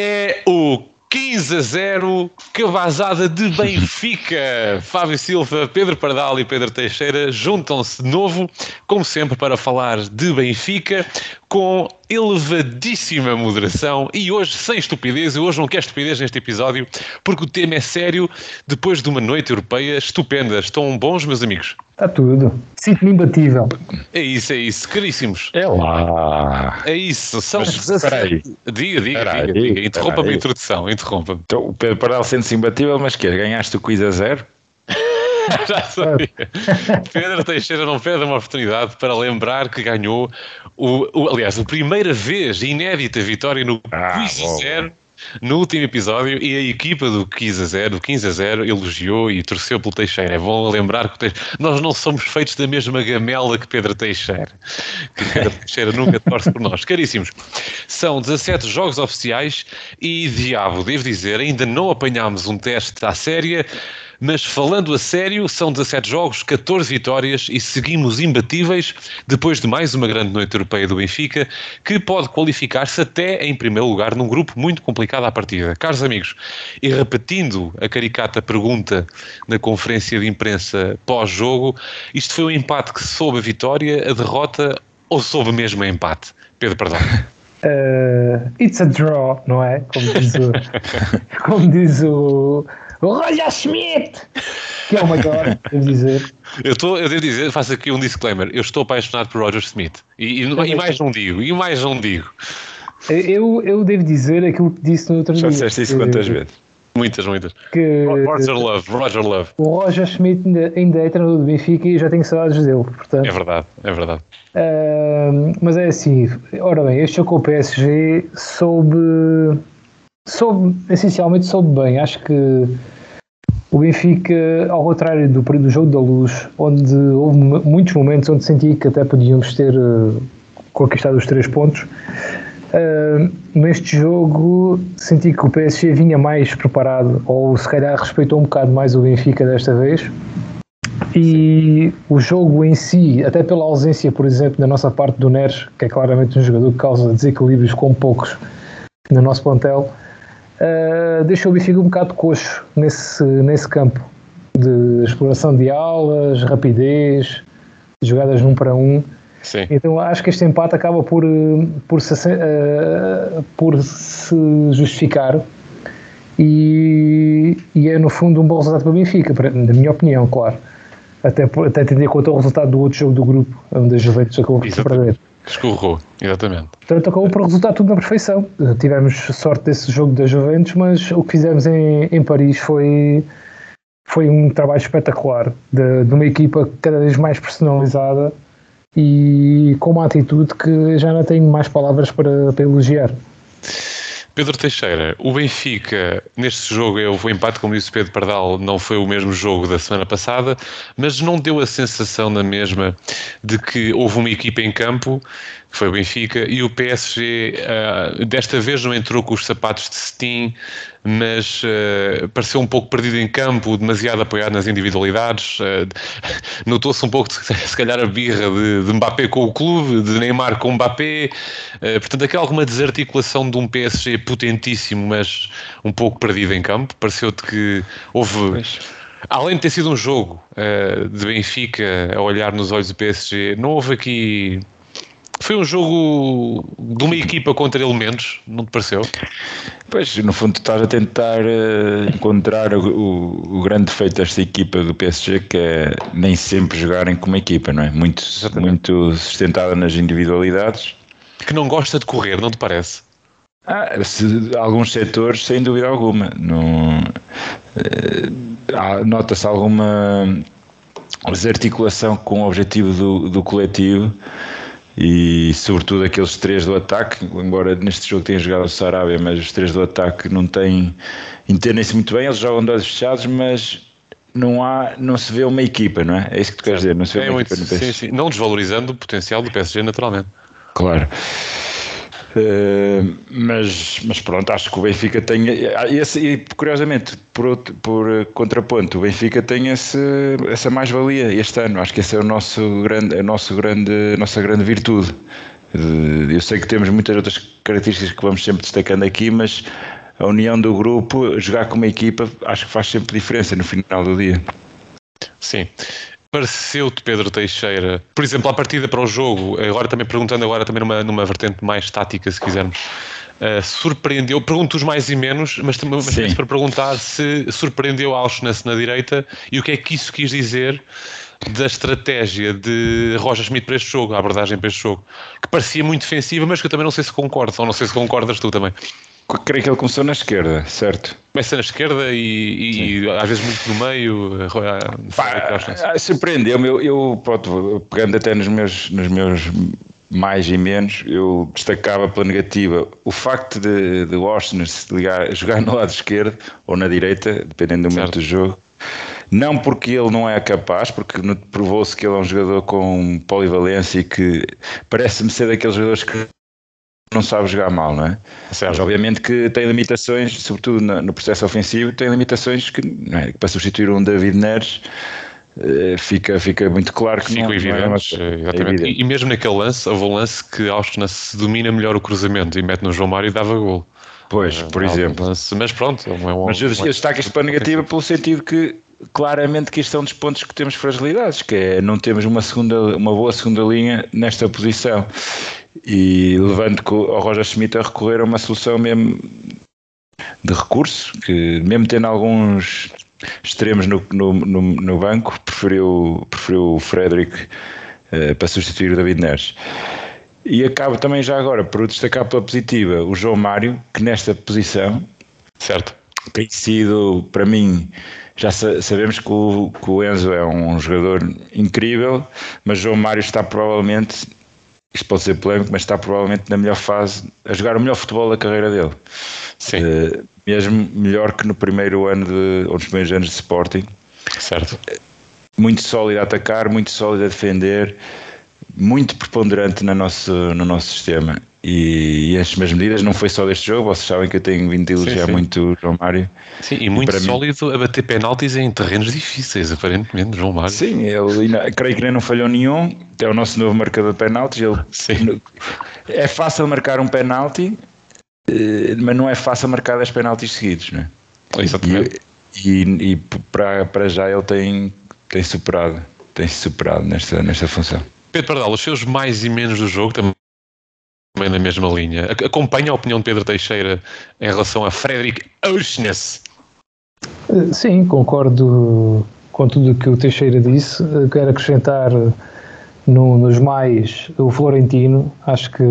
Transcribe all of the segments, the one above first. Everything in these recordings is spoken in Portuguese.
É o 15 a 0, cavazada de Benfica. Fábio Silva, Pedro Pardal e Pedro Teixeira juntam-se de novo, como sempre, para falar de Benfica com elevadíssima moderação e hoje sem estupidez. Eu hoje não quero estupidez neste episódio porque o tema é sério depois de uma noite europeia estupenda. Estão bons, meus amigos? Está tudo. Sinto-me imbatível. É isso, é isso. Caríssimos. É lá. É isso. São Mas, 17. peraí. Diga, diga, diga, diga. Interrompa-me a introdução. Interrompa-me. Então, o Pedro Paral sente-se imbatível, mas quê? Ganhaste o quiz a zero? Já sabia. Pedro Teixeira não perde uma oportunidade para lembrar que ganhou, o, o- aliás, a primeira vez, inédita vitória no Ah, Quiz a. Zero no último episódio e a equipa do Quiz a Zero, do 15 a 0, elogiou e torceu pelo Teixeira. É bom lembrar que Teixeira- nós não somos feitos da mesma gamela que Pedro Teixeira. Que Pedro Teixeira nunca torce por nós. Caríssimos, são 17 jogos oficiais e, diabo, devo dizer, ainda não apanhámos um teste à séria. Mas falando a sério, são 17 jogos, 14 vitórias e seguimos imbatíveis depois de mais uma grande noite europeia do Benfica, que pode qualificar-se até em primeiro lugar num grupo muito complicado à partida. Caros amigos, e repetindo a caricata pergunta na conferência de imprensa pós-jogo, isto foi um empate que soube a vitória, a derrota ou soube mesmo a empate? Pedro, perdão. Uh, it's a draw, não é? Como diz o, como diz o, o Roger Schmidt, que é o maior, devo dizer. Eu, estou, eu devo dizer, faço aqui um disclaimer, eu estou apaixonado por Roger Smith. E, e- e mais não digo, e mais não digo. Eu, eu devo dizer aquilo que disse no outro Já dia. disseste isso quantas vezes? Muitas, muitas. Que Roger Love, Roger Love. o Roger Schmidt ainda, ainda é treinador do Benfica e já tenho saudades dele, portanto. É verdade, é verdade. Uh, mas é assim, ora bem, este jogo com o PSG soube, soube, essencialmente soube bem. Acho que o Benfica, ao contrário do período do jogo da luz, onde houve muitos momentos onde senti que até podíamos ter uh, conquistado os três pontos, uh, neste jogo senti que o PSG vinha mais preparado, ou se calhar respeitou um bocado mais o Benfica desta vez. E o jogo em si, até pela ausência, por exemplo, da nossa parte do Neres, que é claramente um jogador que causa desequilíbrios com poucos no nosso plantel, uh, deixou o Benfica um bocado coxo nesse, nesse campo de exploração de aulas, rapidez, jogadas num para um. Sim. Então acho que este empate acaba por, eh, por, se, eh, por se justificar e, e é no fundo um bom resultado para o Benfica, na minha opinião, claro. Até, até tendo em conta o resultado do outro jogo do grupo, onde a Juventus acabou por perder. Escorregou, exatamente. Portanto, acabou por resultar tudo na perfeição. Eh, Tivemos sorte desse jogo da Juventus, mas o que fizemos em, em Paris foi, foi um trabalho espetacular de, de uma equipa cada vez mais personalizada e com uma atitude que já não tenho mais palavras para, para elogiar. Pedro Teixeira, o Benfica, neste jogo, eu o empate, como disse o Pedro Pardal, não foi o mesmo jogo da semana passada, mas não deu a sensação na mesma de que houve uma equipa em campo, que foi o Benfica, e o PSG ah, desta vez não entrou com os sapatos de cetim, mas ah, pareceu um pouco perdido em campo, demasiado apoiado nas individualidades. ah, Notou-se um pouco, se calhar, a birra de, de Mbappé com o clube, de Neymar com Mbappé. portanto, aquela alguma desarticulação de um PSG potentíssimo, mas um pouco perdido em campo. Pareceu-te que houve. Além de ter sido um jogo ah, de Benfica a olhar nos olhos do PSG, não houve aqui. Foi um jogo de uma equipa contra elementos, não te pareceu? Pois, no fundo, estás a tentar eh, encontrar o, o- o grande defeito desta equipa do PSG, que é nem sempre jogarem como equipa, não é? Muito, Exatamente. muito sustentada nas individualidades. Que não gosta de correr, não te parece? Ah, se- alguns setores, sem dúvida alguma. Não, há- Nota-se alguma desarticulação com o objetivo do, do coletivo e, sobretudo, aqueles três do ataque. Embora neste jogo tenha jogado o Sarabia, mas os três do ataque não têm. entendem-se muito bem, eles jogam de olhos fechados, mas. Não, há, não se vê uma equipa, não é? É isso que tu queres dizer, não se vê É uma muito, equipa sim, sim. Não desvalorizando o potencial do PSG, naturalmente. Claro. Eh, mas, mas pronto, acho que o Benfica tem. ah, Esse, e curiosamente, por, outro- por eh, contraponto, o Benfica tem esse, essa mais-valia este ano. Acho que esse é o nosso grande, a nosso grande, nossa grande virtude. Eu sei que temos muitas outras características que vamos sempre destacando aqui, mas a união do grupo, jogar como equipa, acho que faz sempre diferença no final do dia. Sim. Pareceu-te, Pedro Teixeira, por exemplo, a partida para o jogo, agora também perguntando agora também numa, numa vertente mais tática, se quisermos, uh, surpreendeu, pergunto os mais e menos, mas também mas para perguntar se surpreendeu Auschwitz na direita e o que é que isso quis dizer da estratégia de Roger Schmidt para este jogo, a abordagem para este jogo, que parecia muito defensiva, mas que eu também não sei se concordo, ou não sei se concordas tu também. Creio que ele começou na esquerda, certo? Começa na esquerda e, e às vezes muito no meio. Pá, Surpreendeu-me. Eu, eu, pronto, pegando até nos meus, nos meus mais e menos, eu destacava pela negativa o facto de, de Washington se ligar, jogar no lado esquerdo ou na direita, dependendo do momento do jogo. Não porque ele não é capaz, porque provou-se que ele é um jogador com polivalência e que parece-me ser daqueles jogadores que não sabe jogar mal, não é? Certo. Mas obviamente que tem limitações, sobretudo no processo ofensivo, tem limitações que, é? para substituir um David Neres eh, fica, fica muito claro que não, evidente, não é, exatamente. E, e, mesmo naquele lance, houve um lance que Austin se domina melhor o cruzamento e mete no João Mário e dava gol. Pois, por exemplo. Lance, mas pronto, é um, Mas eu, eu destaco isto para negativa pelo sentido que claramente que isto é um dos pontos que temos fragilidades, que é não temos uma, segunda, uma boa segunda linha nesta posição. E levando ao Roger Schmidt a recorrer a uma solução mesmo de recurso, que mesmo tendo alguns extremos no, no, no, no banco, preferiu, preferiu o Frederick uh, para substituir o David Neres. E acabo também já agora por destacar pela positiva o João Mário, que nesta posição certo. tem sido, para mim, já sabemos que o, que o Enzo é um jogador incrível, mas João Mário está provavelmente, isto pode ser polémico, mas está provavelmente na melhor fase, a jogar o melhor futebol da carreira dele. Sim. Uh, mesmo melhor que no primeiro ano de, ou nos primeiros anos de Sporting. Certo. Muito sólido a atacar, muito sólido a defender, muito preponderante no nosso, no nosso sistema. E, e as mesmas medidas não foi só deste jogo, vocês sabem que eu tenho vindo a elogiar sim, sim. muito o João Mário. Sim, e muito e sólido mim... a bater penaltis em terrenos difíceis, aparentemente, João Mário. Sim, ele creio que nem não falhou nenhum, é o nosso novo marcador de penaltis. Ele, sim. É fácil marcar um penalti, eh, mas não é fácil marcar 10 penaltis seguidos, não é? Exatamente. E, e, e para, para já ele tem, tem superado, tem superado nesta, nesta função. Pedro Pardal, os seus mais e menos do jogo também também na mesma linha. Acompanha a opinião de Pedro Teixeira em relação a Frederic Auschness? Eh, sim, concordo com tudo o que o Teixeira disse. Eh, quero acrescentar no, nos mais o Florentino, acho que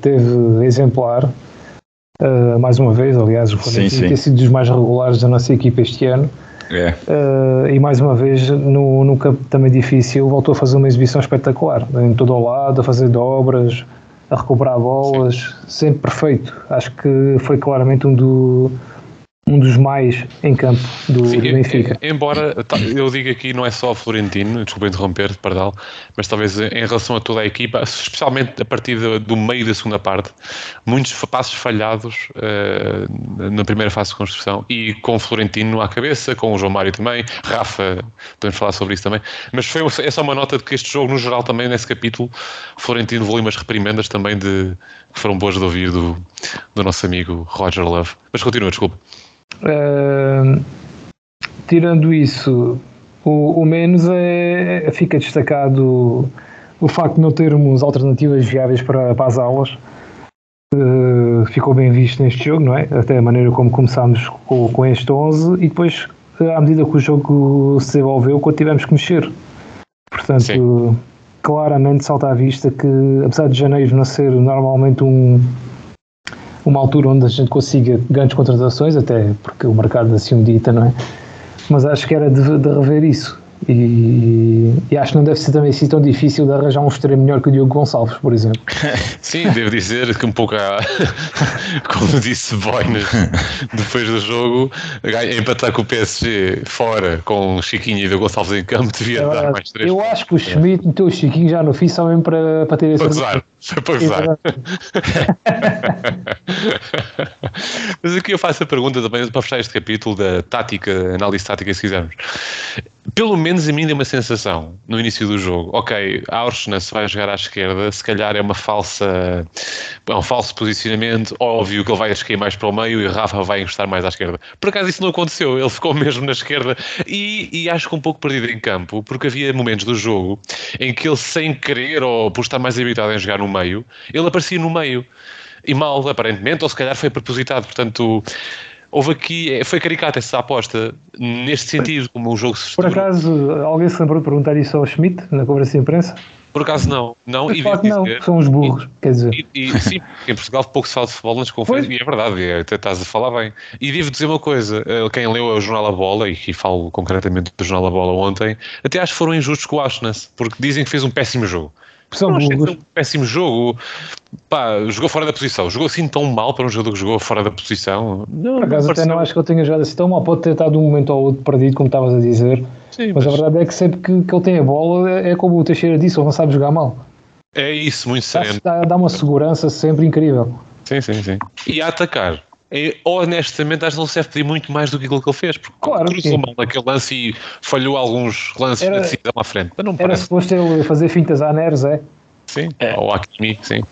teve exemplar. Uh, mais uma vez, aliás, o Florentino sim, sim. tem sido dos mais regulares da nossa equipa este ano. É. Uh, e mais uma vez, no, no campo também difícil, voltou a fazer uma exibição espetacular, em todo o lado, a fazer dobras, a recuperar bolas, sempre perfeito. Acho que foi claramente um do, um dos mais em campo do, Sim, do Benfica. Embora eu diga aqui não é só o Florentino, desculpa interromper, Pardal, mas talvez em relação a toda a equipa, especialmente a partir do, do meio da segunda parte, muitos passos falhados uh, na primeira fase de construção e com o Florentino à cabeça, com o João Mário também, Rafa, podemos falar sobre isso também, mas foi é só uma nota de que este jogo, no geral, também nesse capítulo, Florentino levou umas reprimendas também de que foram boas de ouvir do, do nosso amigo Roger Love. Mas continua, desculpa. Uh, tirando isso, o, o, menos é, fica destacado o facto de não termos alternativas viáveis para, para as aulas. Uh, ficou bem visto neste jogo, não é? Até a maneira como começámos com, com este 11 e depois, à medida que o jogo se desenvolveu, quando tivemos que mexer. Portanto, Sim. claramente salta à vista que, apesar de janeiro não ser normalmente um, uma altura onde a gente consiga grandes contratações, até porque o mercado assim o dita, não é? Mas acho que era de, de rever isso. E, e, acho que não deve ser também assim tão difícil de arranjar um extremo melhor que o Diogo Gonçalves, por exemplo. Sim, devo dizer que um pouco, a, como disse Boinas depois do jogo, empatar com o PSG fora com o Chiquinho e o Gonçalves em campo devia é dar mais três. Eu pontos. acho que o Schmidt meteu o Chiquinho já no fim só mesmo para, para ter esse. Para para gozar. Mas aqui eu faço a pergunta também para fechar este capítulo da tática, análise tática, se quisermos. Pelo menos a mim deu uma sensação no início do jogo. Ok, Aursna se vai jogar à esquerda, se calhar é uma falsa, é um falso posicionamento. Óbvio que ele vai cair mais para o meio e Rafa vai encostar mais à esquerda. Por acaso isso não aconteceu, ele ficou mesmo na esquerda e, e acho que um pouco perdido em campo, porque havia momentos do jogo em que ele, sem querer ou por estar mais habituado em jogar no meio, ele aparecia no meio e mal, aparentemente, ou se calhar foi propositado. Portanto houve aqui, é, foi caricata essa aposta neste sentido, como o jogo se Por acaso, alguém se lembrou de perguntar isso ao Schmidt na conversa de imprensa? Por acaso não, não, e claro não, são os burros, e, quer dizer. E, e, sim, em Portugal pouco se fala de futebol nas conferências, e é verdade, é, estás a falar bem. E devo dizer uma coisa, eh, quem leu o Jornal A Bola, e que falo concretamente do Jornal A Bola ontem, até acho que foram injustos com o Ashnas, porque dizem que fez um péssimo jogo. São não, um péssimo jogo. Pá, jogou fora da posição. Jogou assim tão mal para um jogador que jogou fora da posição. Não, Por acaso, até não acho que eu tenha jogado assim tão mal. Pode ter estado um momento ou outro perdido, como estavas a dizer. Sim, mas, mas, a verdade é que sempre que, que ele tem a bola, é, é como o Teixeira disse, ele não sabe jogar mal. É isso, muito sério. Dá, dá uma segurança sempre incrível. Sim, sim, sim. E a atacar honestamente, acho que não se deve pedir muito mais do que aquilo que ele fez. Porque claro, cruzou mal naquele lance e falhou alguns lances era, na decisão à frente. Mas não era suposto ele fazer fintas à Neres, é? Sim, é. ou Akimi, sim.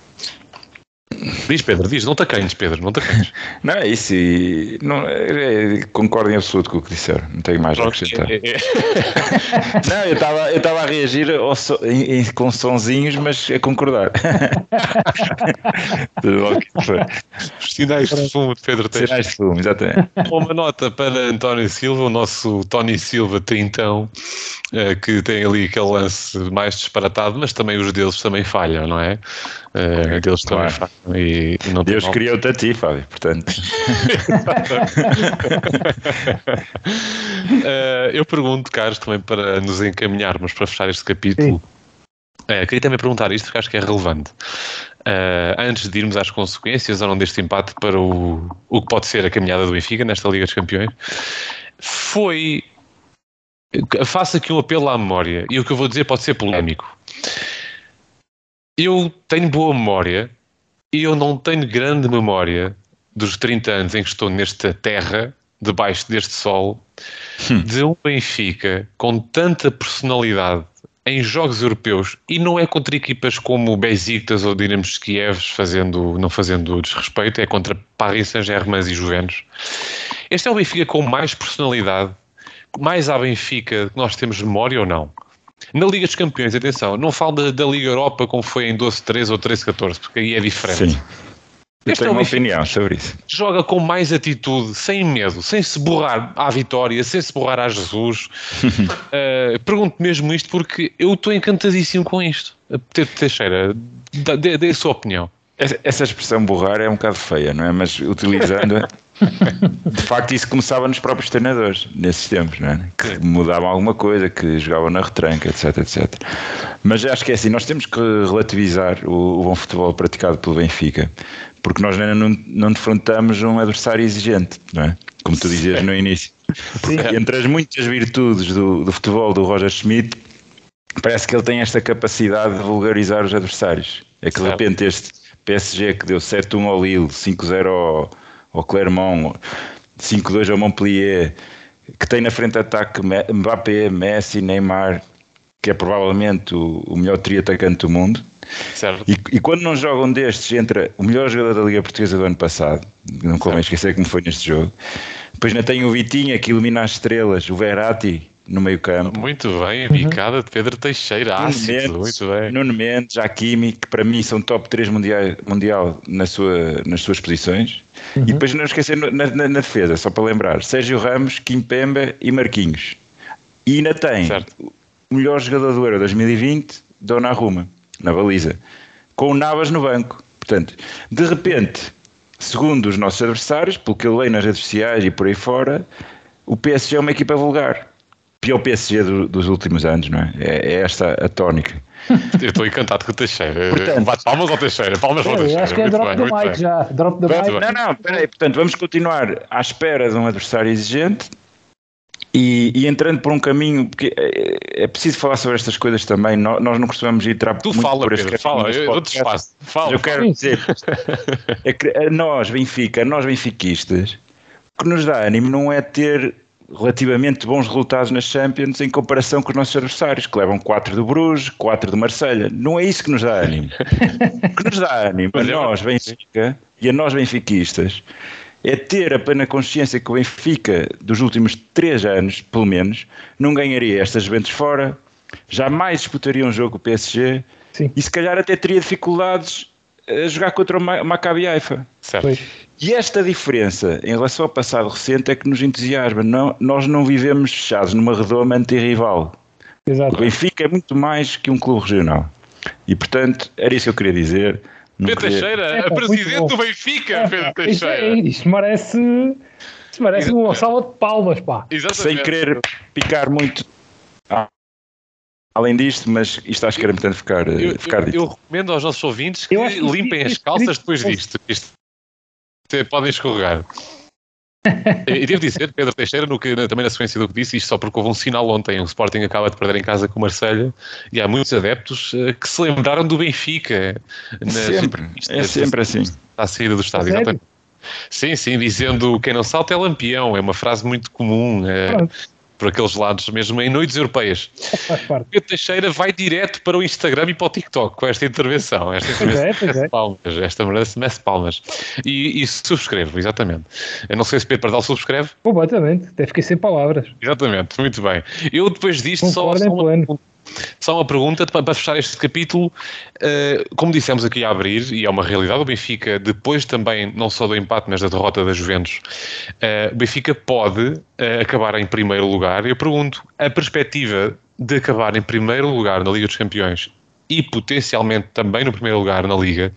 Diz Pedro, diz, não te acanhes, Pedro, não te acanhes. não, é isso, e, não, é, é, concordo em absoluto com o que disseram, não tenho mais Pronto, a acrescentar. É, é. não, eu estava eu a reagir so, em, em, com sonzinhos, mas a concordar. Sinais de fumo de Pedro Teixeira. Sinais de fumo, exatamente. Uma nota para António Silva, o nosso Tony Silva trintão, eh, que tem ali aquele lance mais disparatado, mas também os deles também falham, não é? Uh, deles claro. também não Deus criou-te a ti, Fábio, portanto. uh, eu pergunto, Carlos, também para nos encaminharmos para fechar este capítulo. Uh, queria também perguntar isto porque acho que é relevante. Uh, antes de irmos às consequências ou não deste empate para o, o que pode ser a caminhada do Benfica nesta Liga dos Campeões, foi. Faço aqui um apelo à memória e o que eu vou dizer pode ser polémico. Eu tenho boa memória e eu não tenho grande memória dos 30 anos em que estou nesta terra, debaixo deste sol, hum. de um Benfica com tanta personalidade em jogos europeus e não é contra equipas como Besiktas ou Dinamo de Kiev fazendo, não fazendo desrespeito, é contra Paris Saint-Germain e Juventus. Este é o Benfica com mais personalidade, mais à Benfica que nós temos memória ou não? Na Liga dos Campeões, atenção, não falo da, da Liga Europa como foi em 12-13 ou 13-14, porque aí é diferente. Sim. Eu tenho é uma opinião sobre isso. Joga com mais atitude, sem medo, sem se borrar à vitória, sem se borrar a Jesus. uh, pergunto mesmo isto porque eu estou encantadíssimo com isto. Teixeira, dê, dê a sua opinião. Essa expressão borrar é um bocado feia, não é? Mas utilizando de facto, isso começava nos próprios treinadores, nesses tempos, não é? que mudavam alguma coisa, que jogavam na retranca, etc, etc. Mas acho que é assim, nós temos que relativizar o, o bom futebol praticado pelo Benfica, porque nós ainda não, não defrontamos um adversário exigente, não é? Como tu dizias no início. Porque entre as muitas virtudes do, do futebol do Roger Schmidt, parece que ele tem esta capacidade de vulgarizar os adversários. É que de repente este PSG que deu 7-1 ao Lille, 5-0 ao ao Clermont, 5-2 ao Montpellier, que tem na frente ataque Mbappé, Messi, Neymar, que é provavelmente o, o melhor trio atacante do mundo. E, e, quando não jogam destes, entra o melhor jogador da Liga Portuguesa do ano passado, não convém esquecer como foi neste jogo. Depois ainda tem o Vitinha que ilumina as estrelas, o Verratti, no meio campo. Muito bem, a bicada uhum. de Pedro Teixeira, Nuno ácido, Mendes, muito bem. Nuno Mendes, Hakimi, que para mim são top 3 mundial, mundial na sua, nas suas posições. Uhum. E depois não esquecer na, na, na, defesa, só para lembrar, Sérgio Ramos, Kim Pemba e Marquinhos. E ainda tem certo. o melhor jogador do Euro 2020, Donnarumma, na baliza, com o Navas no banco. Portanto, de repente, segundo os nossos adversários, pelo que eu leio nas redes sociais e por aí fora, o PSG é uma equipa vulgar pior PSG do, dos últimos anos, não é? É, é esta a tónica. Eu estou encantado com o Teixeira. Portanto, Bate palmas ao Teixeira, palmas ao Teixeira. Acho que é drop do Mike já. Drop do Mike. Não, não, peraí. Portanto, vamos continuar à espera de um adversário exigente e, e, entrando por um caminho, porque é, é, preciso falar sobre estas coisas também. Nós, nós não costumamos ir tu muito fala, por Pedro, fala, eu, eu desfaço. Fala, eu quero sim. dizer é que a nós, Benfica, a nós benfiquistas, o que nos dá ânimo não é ter relativamente bons resultados nas Champions em comparação com os nossos adversários, que levam 4 do Bruges, 4 do Marselha. Não é isso que nos dá ânimo. o que nos dá ânimo a nós, Benfica, e a nós benfiquistas, é ter a plena consciência que o Benfica, dos últimos 3 anos, pelo menos, não ganharia estas Juventus fora, jamais disputaria um jogo com o PSG Sim. e se calhar até teria dificuldades a jogar contra o Maccabi Haifa. Certo. E esta diferença em relação ao passado recente é que nos entusiasma. Não, nós não vivemos fechados numa redoma anti-rival. Exato. O Benfica é muito mais que um clube regional. E portanto, era isso que eu queria dizer. Pedro queria... Teixeira, é, a presidente do Benfica, é, Pedro Teixeira. Isto, isto merece, isto merece uma salva de palmas, pá. Exatamente. Sem querer picar muito além disto, mas isto acho que era importante ficar, eu, ficar eu, dito. Eu recomendo aos nossos ouvintes que limpem as calças depois disto. Isto, podem escorregar. e devo dizer, Pedro Teixeira, no que, também na sequência do que disse, isto só porque houve um sinal ontem, o Sporting acaba de perder em casa com o Marselha e há muitos adeptos uh, que se lembraram do Benfica. Sempre, é sempre assim. À saída do estádio, exatamente. Sim, sim, dizendo quem não salta é lampião, é uma frase muito comum. Uh, por aqueles lados, mesmo em noites europeias. Faz parte. Pedro Teixeira vai direto para o Instagram e para o TikTok com esta intervenção. Esta intervenção é, merece é. palmas. Esta merece, palmas. E, e subscrevo, exatamente. Eu não sei se Pedro Pardal subscreve. Completamente, até fiquei sem palavras. Exatamente, muito bem. Eu depois disto só, só uma, só uma pergunta para fechar este capítulo. Eh, como dissemos aqui a abrir, e é uma realidade, o Benfica, depois também, não só do empate, mas da derrota da Juventus, eh, o Benfica pode eh, acabar em primeiro lugar. Eu pergunto, a perspectiva de acabar em primeiro lugar na Liga dos Campeões e potencialmente também no primeiro lugar na Liga,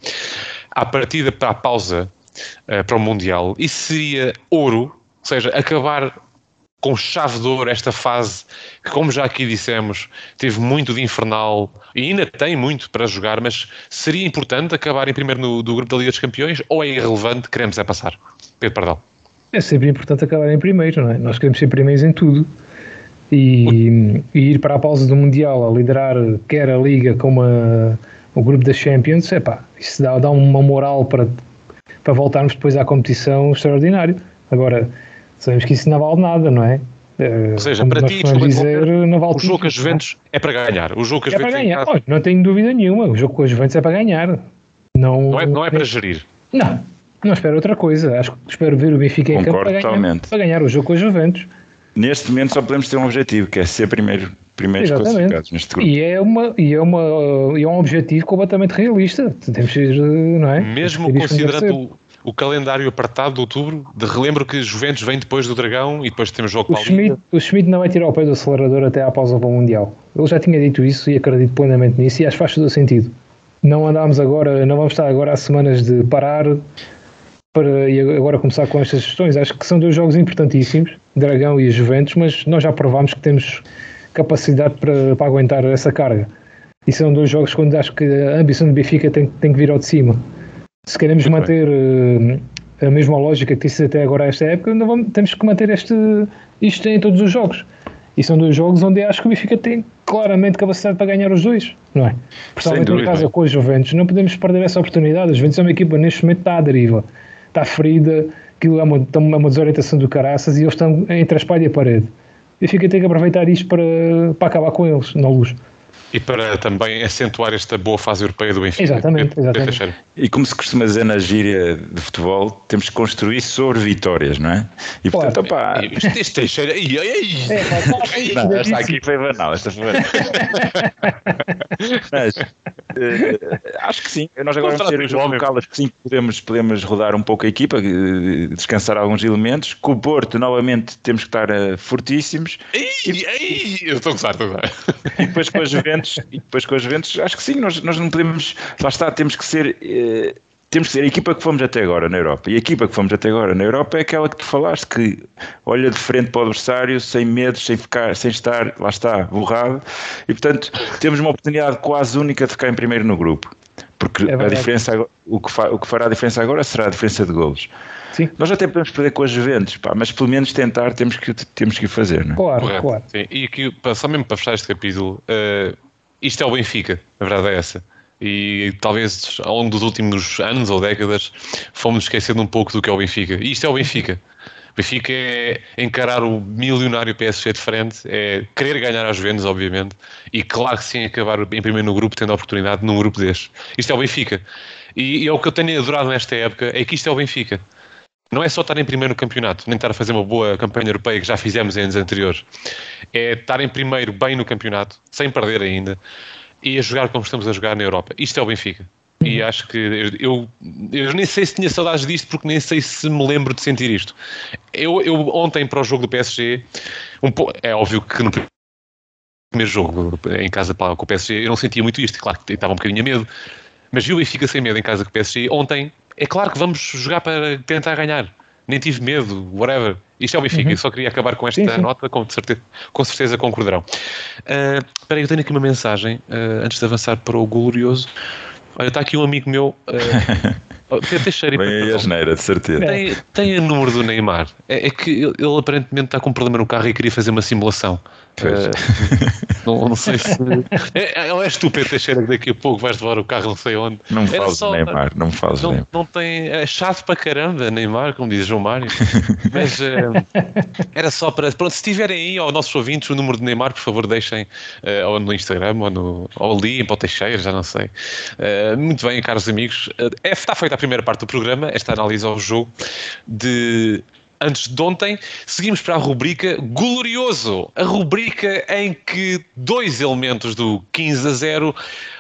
à partida para a pausa para o Mundial, isso seria ouro, ou seja, acabar com chave de ouro esta fase que, como já aqui dissemos, teve muito de infernal e ainda tem muito para jogar, mas seria importante acabar em primeiro no, do grupo da Liga dos Campeões ou é irrelevante, queremos é passar? Pedro Pardal. É sempre importante acabar em primeiro, não é? Nós queremos ser primeiros em tudo. E, e ir para a pausa do Mundial a liderar quer a Liga como a, o grupo da Champions, é pá, isso dá, dá uma moral para, para voltarmos depois à competição extraordinário. Agora, sabemos que isso não vale nada, não é? Ou seja, para ti, dizer, não vale o jogo com a Juventus é para ganhar. O jogo com a é para ganhar. Casa... não tenho dúvida nenhuma. O jogo com a Juventus é para ganhar. Não, não, é, não é para gerir. Não, não espero outra coisa. Acho que espero ver o Benfica em campo para ganhar, para ganhar o jogo com a Juventus. Neste momento só podemos ter um objetivo, que é ser primeiro, primeiros Exatamente. classificados neste grupo. E é, uma, e, é uma, e é um objetivo completamente realista. Temos que, não é? Mesmo considerando o calendário apertado de outubro, de relembro que Juventus vem depois do Dragão e depois temos jogo o Schmidt, O Schmidt não vai tirar o pé do acelerador até à pausa para o Mundial. Ele já tinha dito isso e acredito plenamente nisso e acho que faz todo sentido. Não andámos agora, não vamos estar agora há semanas de parar para e agora começar com estas questões. Acho que são dois jogos importantíssimos, Dragão e Juventus, mas nós já provámos que temos capacidade para, para aguentar essa carga. E são dois jogos quando acho que a ambição do Benfica tem, tem que vir ao de cima se queremos Muito manter uh, a mesma lógica que disse até agora esta época, não vamos, temos que manter este, isto em todos os jogos. E são dois jogos onde acho que o Benfica tem claramente capacidade para ganhar os dois, não é? Principalmente em casa com os Juventus. Não podemos perder essa oportunidade. Os Juventus é uma equipa neste momento está à deriva, está ferida, aquilo é uma, é uma desorientação do caraças e eles estão entre a espalha e a parede. O Benfica tem que aproveitar isto para, para acabar com eles, na luz e para também acentuar esta boa fase europeia do Benfica. Exatamente, exatamente. E como se costuma dizer na gíria de futebol, temos que construir sobre vitórias, não é? E portanto, opá... Este Teixeira... Não, esta aqui foi banal, esta foi banal. Mas, uh, acho que sim. Nós agora vamos ter o jogo local, acho que sim, podemos, podemos rodar um pouco a equipa, eh, descansar alguns elementos. Com o Porto, novamente, temos que estar uh, fortíssimos. Ei, e, ei, eu estou a gozar, estou a gozar. E depois com as Juventus Juventus, e depois com os Juventus, acho que sim, nós, nós não podemos, lá está, temos que ser. Eh, temos que ser a equipa que fomos até agora na Europa. E a equipa que fomos até agora na Europa é aquela que tu falaste, que olha de frente para o adversário, sem medo, sem, ficar, sem estar, lá está, borrado. E portanto, temos uma oportunidade quase única de ficar em primeiro no grupo. Porque é a diferença, o que, fa, o que fará a diferença agora será a diferença de golos. Sim. Nós até podemos perder com as Juventus, pá, mas pelo menos tentar temos que, temos que fazer. Não é? Claro, Correto. claro. Sim. E aqui, só mesmo para fechar este capítulo, uh, isto é o Benfica, a verdade é essa. E talvez ao longo dos últimos anos ou décadas fomos esquecendo um pouco do que é o Benfica. E isto é o Benfica. Benfica é encarar o milionário PSG de frente, é querer ganhar às Juventus, obviamente, e claro que sim, acabar em primeiro no grupo, tendo a oportunidade num grupo deste. Isto é o Benfica. E, e é o que eu tenho adorado nesta época, é que isto é o Benfica. Não é só estar em primeiro no campeonato, nem estar a fazer uma boa campanha europeia que já fizemos em anos anteriores. É estar em primeiro bem no campeonato, sem perder ainda, e a jogar como estamos a jogar na Europa. Isto é o Benfica. E acho que eu, eu nem sei se tinha saudades disto, porque nem sei se me lembro de sentir isto. Eu, eu ontem, para o jogo do PSG, um é óbvio que no primeiro jogo em casa com o PSG, eu não sentia muito isto. Claro que estava um bocadinho a medo, mas viu e fica sem medo em casa com o PSG. Ontem, é claro que vamos jogar para tentar ganhar. Nem tive medo, whatever. Isto é o Benfica, uhum. só queria acabar com esta sim, sim. nota, com certeza, com certeza concordarão. Uh, espera aí, eu tenho aqui uma mensagem, uh, antes de avançar para o glorioso. Olha, está aqui um amigo meu, uh, Pedro Teixeira. Bem a asneira, de certeza. Tem, tem o número do Neymar. É, é, que ele, ele aparentemente está com um problema no carro e queria fazer uma simulação. Uh, não, não, sei se. É, é, és tu, Pedro Teixeira, que daqui a pouco vais levar o carro não sei onde. Não me fales Neymar, não me fales não, Neymar. Não tem. É chato para caramba, Neymar, como diz João Mário. Mas uh, era só para. Pronto, se tiverem aí aos nossos ouvintes o número de Neymar, por favor, deixem uh, ou no Instagram ou, no, ou ali o Teixeira, já não sei. Uh, muito bem, caros amigos. É, está feita a primeira parte do programa, esta análise ao jogo de antes de ontem, seguimos para a rubrica Glorioso, a rubrica em que dois elementos do 15 a 0